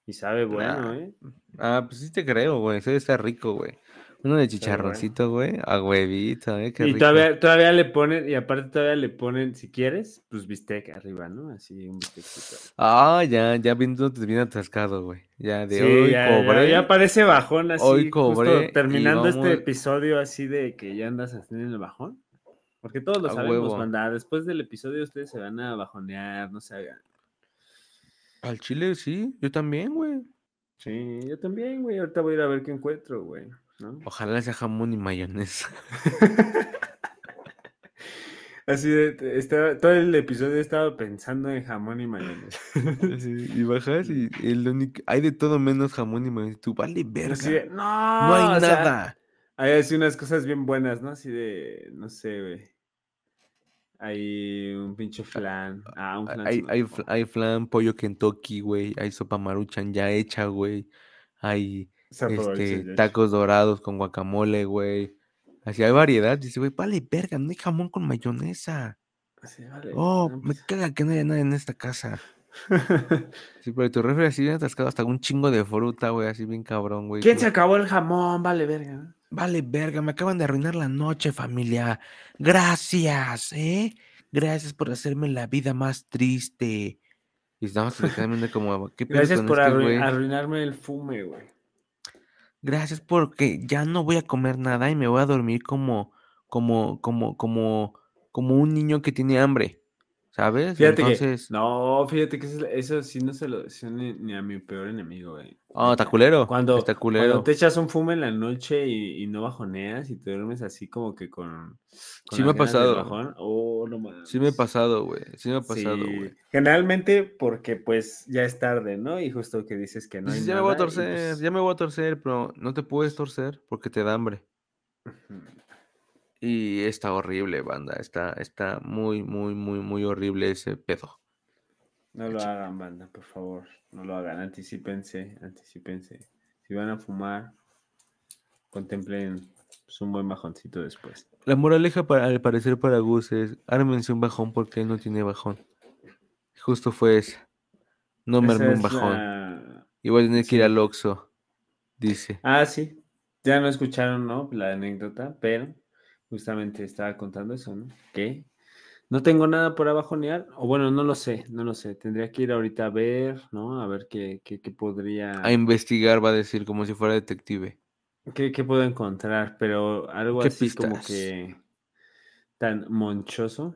Y sabe bueno, Ah, ¿eh? Ah, pues sí te creo, güey. Eso está rico, güey. Uno de chicharroncito, güey. A huevito, eh. Qué y rico. todavía, todavía le ponen, y aparte todavía le ponen, si quieres, pues bistec arriba, ¿no? Así un bistecito. Ah, ya, ya bien atascado, güey. Ya de Sí, hoy ya, ya- cobré. ya parece bajón así. Hoy justo cobré y terminando este episodio así de que ya andas así en el bajón. Porque todos lo A sabemos, huevo. banda. Después del episodio ustedes se van a bajonear, no se hagan. Al chile, sí. Yo también, güey. Sí, yo también, güey. Ahorita voy a ir a ver qué encuentro, güey. ¿No? Ojalá sea jamón y mayonesa. Así de, estaba, todo el episodio he estado pensando en jamón y mayonesa. Sí, y bajas y el único... hay de todo menos jamón y mayonesa. Tú, vale, verga. Así de, no, no hay sea, nada. Hay así unas cosas bien buenas, ¿no? Así de, no sé, güey. Hay un pinche flan. Ah, un flan. Hay, hay, hay flan, pollo Kentucky, güey. Hay sopa maruchan ya hecha, güey. Hay este, tacos dorados con guacamole, güey. Así hay variedad. Dice, güey, vale, verga, no hay jamón con mayonesa. Sí, vale. Oh, no, me pues. caga que no haya nada en esta casa. Sí, pero tu refri así bien atascado hasta un chingo de fruta, güey, así bien cabrón, güey. ¿Quién se acabó el jamón? Vale, verga. Vale, verga, me acaban de arruinar la noche, familia. Gracias, ¿eh? Gracias por hacerme la vida más triste. Y estamos quedando como, ¿qué Gracias por este arrui- güey? arruinarme el fume, güey. Gracias porque ya no voy a comer nada y me voy a dormir como, como, como, como, como un niño que tiene hambre, ¿sabes? Fíjate Entonces, que. No, fíjate que eso, eso sí no se lo decía ni, ni a mi peor enemigo, güey. oh, está culero, Cuando, está cuando culero. te echas un fume en la noche y, y no bajoneas y te duermes así como que con. con Sí me ha pasado. bajón, Oh, no mames. Sí me ha pasado, güey, sí me ha pasado, Sí, güey. Generalmente porque pues ya es tarde, ¿no? Y justo que dices que no hay ya me voy a y, torcer, pues, ya me voy a torcer, pero no te puedes torcer porque te da hambre. Y está horrible, banda, está, está muy, muy, muy, muy horrible ese pedo. No lo hagan, banda, por favor. No lo hagan. Anticípense, anticípense. Si van a fumar, contemplen pues, un buen bajoncito después. La moraleja para, al parecer para Gus es, ármense un bajón porque él no tiene bajón. Justo fue esa. No me armé un bajón. la- Y voy a tener que ir al Oxxo, dice. Ah, sí. Ya no escucharon, ¿no? La anécdota, pero justamente estaba contando eso, ¿no? Que no tengo nada por abajonear, o bueno, no lo sé, no lo sé. Tendría que ir ahorita a ver, ¿no? A ver qué, qué, qué podría, A investigar, va a decir, como si fuera detective. qué, qué puedo encontrar, pero algo ¿Qué así como que tan monchoso.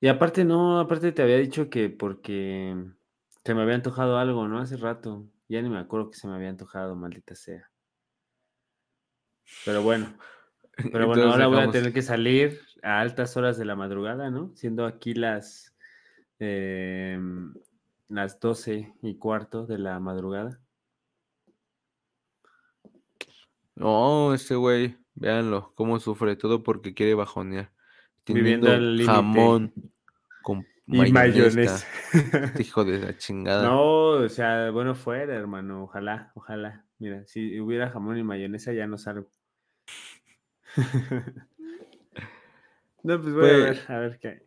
Y aparte, no, aparte te había dicho que porque se me había antojado algo, ¿no? Hace rato. Ya ni me acuerdo que se me había antojado, maldita sea. Pero bueno. Pero bueno, ahora voy a tener que salir a altas horas de la madrugada, ¿no? Siendo aquí las em, las doce y cuarto de la madrugada. No, este güey, véanlo, cómo sufre todo porque quiere bajonear. Viviendo al jamón con Y mayonesa. mayonesa. Este hijo de la chingada. No, o sea, bueno fuera, hermano. Ojalá, ojalá. Mira, si hubiera jamón y mayonesa ya no salgo. No, pues voy a ver, Pues- a ver qué.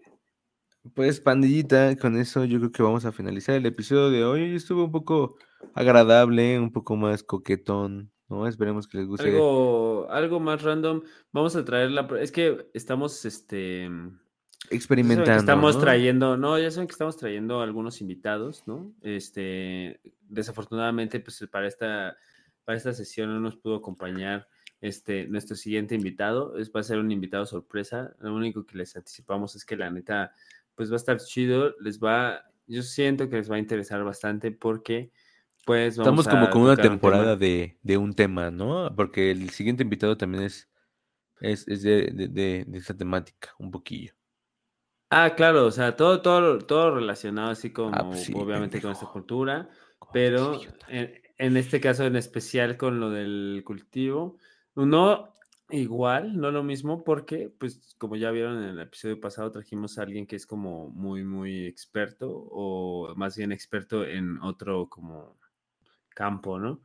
Pues pandillita, con eso yo creo que vamos a finalizar el episodio de hoy. Estuvo un poco agradable, un poco más coquetón, ¿no? Esperemos que les guste. Algo, algo más random. Vamos a traer la. Es que estamos, este. experimentando. Estamos ¿no? trayendo, no, ya saben que estamos trayendo algunos invitados, ¿no? Este, desafortunadamente, pues para esta, para esta sesión no nos pudo acompañar este, nuestro siguiente invitado. Es, va a ser un invitado sorpresa. Lo único que les anticipamos es que la neta, pues va a estar chido. Les va, yo siento que les va a interesar bastante porque, pues, vamos Estamos como a con una un temporada de, de un tema, ¿no? Porque el siguiente invitado también es, es, es de, de, de, esa temática, un poquillo. Ah, claro, o sea, todo, todo, todo relacionado así como, Ah, pues sí, obviamente, con esta cultura. Como pero en este caso en especial con lo del cultivo, no igual, no lo mismo, porque pues como ya vieron en el episodio pasado trajimos a alguien que es como muy, muy experto o más bien experto en otro como campo, ¿no?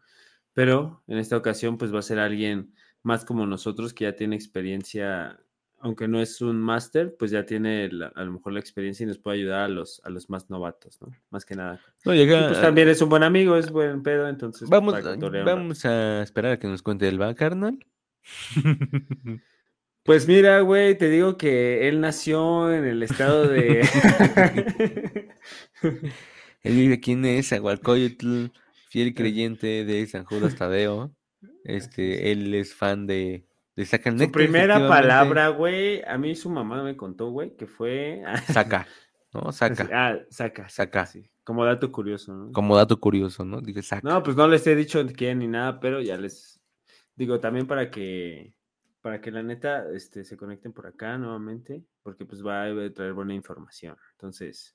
Pero en esta ocasión pues va a ser alguien más como nosotros que ya tiene experiencia, aunque no es un máster, pues ya tiene la- a lo mejor la experiencia y nos puede ayudar a los, a los más novatos, ¿no? Más que nada. No, llega, pues también es un buen amigo, es buen pedo, entonces. vamos, para a- cotorrear un rato. vamos a esperar a que nos cuente el va, carnal. Pues mira, güey, te digo que él nació en el estado de. Él vive aquí en Zahualcoyotl, fiel creyente de San Judas Tadeo. Este, él es fan de, de Saca el Su Néctar, primera palabra, güey, a mí su mamá me contó, güey, que fue. Saca, ¿no? Saca, Ah, saca, Saca. sí. Como dato curioso, ¿no? como dato curioso, ¿no? Dije, saca. No, pues no les he dicho quién ni nada, pero ya les digo también para que para que la neta este, se conecten por acá nuevamente, porque pues va a traer buena información. Entonces,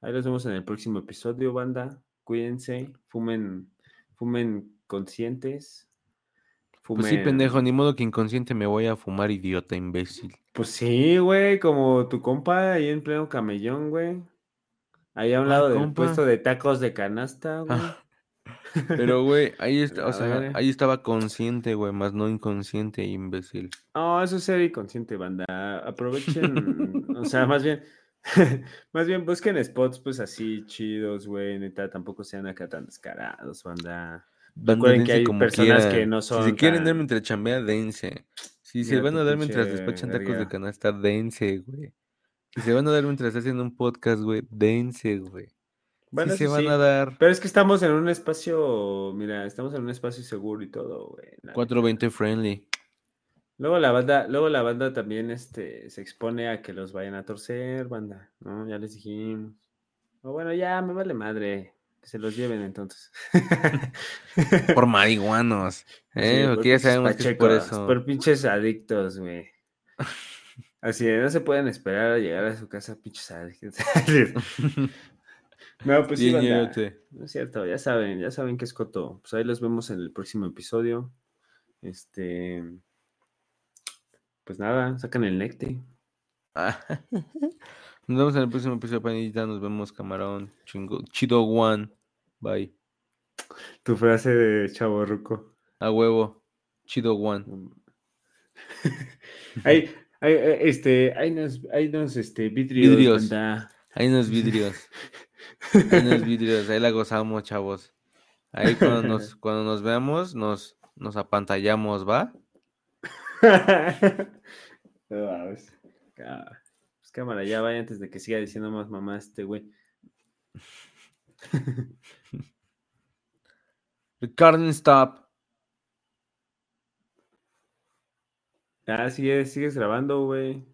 ahí los vemos en el próximo episodio, banda. Cuídense, fumen, fumen conscientes. Pues sí, pendejo, ni modo que inconsciente me voy a fumar, idiota, imbécil. Pues sí, güey, como tu compa ahí en pleno camellón, güey. Ahí a un ¿Cuál lado del compa? puesto de tacos de canasta, güey. Ah, Pero, güey, ahí, está, o sea, ahí estaba consciente, güey, más no inconsciente, imbécil. No, eso es ser inconsciente, banda. Aprovechen, o sea, más bien, más bien busquen spots pues así chidos, güey, neta, tampoco sean acá tan descarados, banda. Recuerden que hay como personas que no Si son se quieren dar mientras chambea, dense. Si se van a dar mientras despachan tacos de canasta, dense, güey. Si se van a dar mientras hacen un podcast, güey, dense, güey. Bueno, si se van sí, a dar Pero es que estamos en un espacio, mira, estamos en un espacio seguro y todo, güey. la neta. 420 friendly. Luego la banda, luego la banda también este, se expone a que los vayan a torcer, banda, ¿no? Ya les dijimos. O bueno, ya me vale madre. Que se los lleven entonces. Por marihuanos. ¿eh? Sí, Porque ya pinches sabemos que es por pachecos, eso. Por pinches adictos, güey. Así no se pueden esperar a llegar a su casa, pinches adictos. no, pues sí. No es cierto, ya saben, ya saben que es Coto. Pues ahí los vemos en el próximo episodio. Este. Pues nada, sacan el necte. Ah. Nos vemos en el próximo episodio, panita. Nos vemos, camarón. Chingo. Chido one. Bye. Tu frase de chavo ruco. A huevo. Chido one. Hay, eh, este, hay unos, hay unos, este, vidrios. Vidrios. Hay unos vidrios. Hay unos vidrios. Ahí la gozamos, chavos. Ahí cuando nos, cuando nos veamos, nos, nos apantallamos, ¿va? No Pues cámara, ya vaya antes de que siga diciendo más mamá este güey. Recording stop. Ah, sigue, sigues grabando, güey.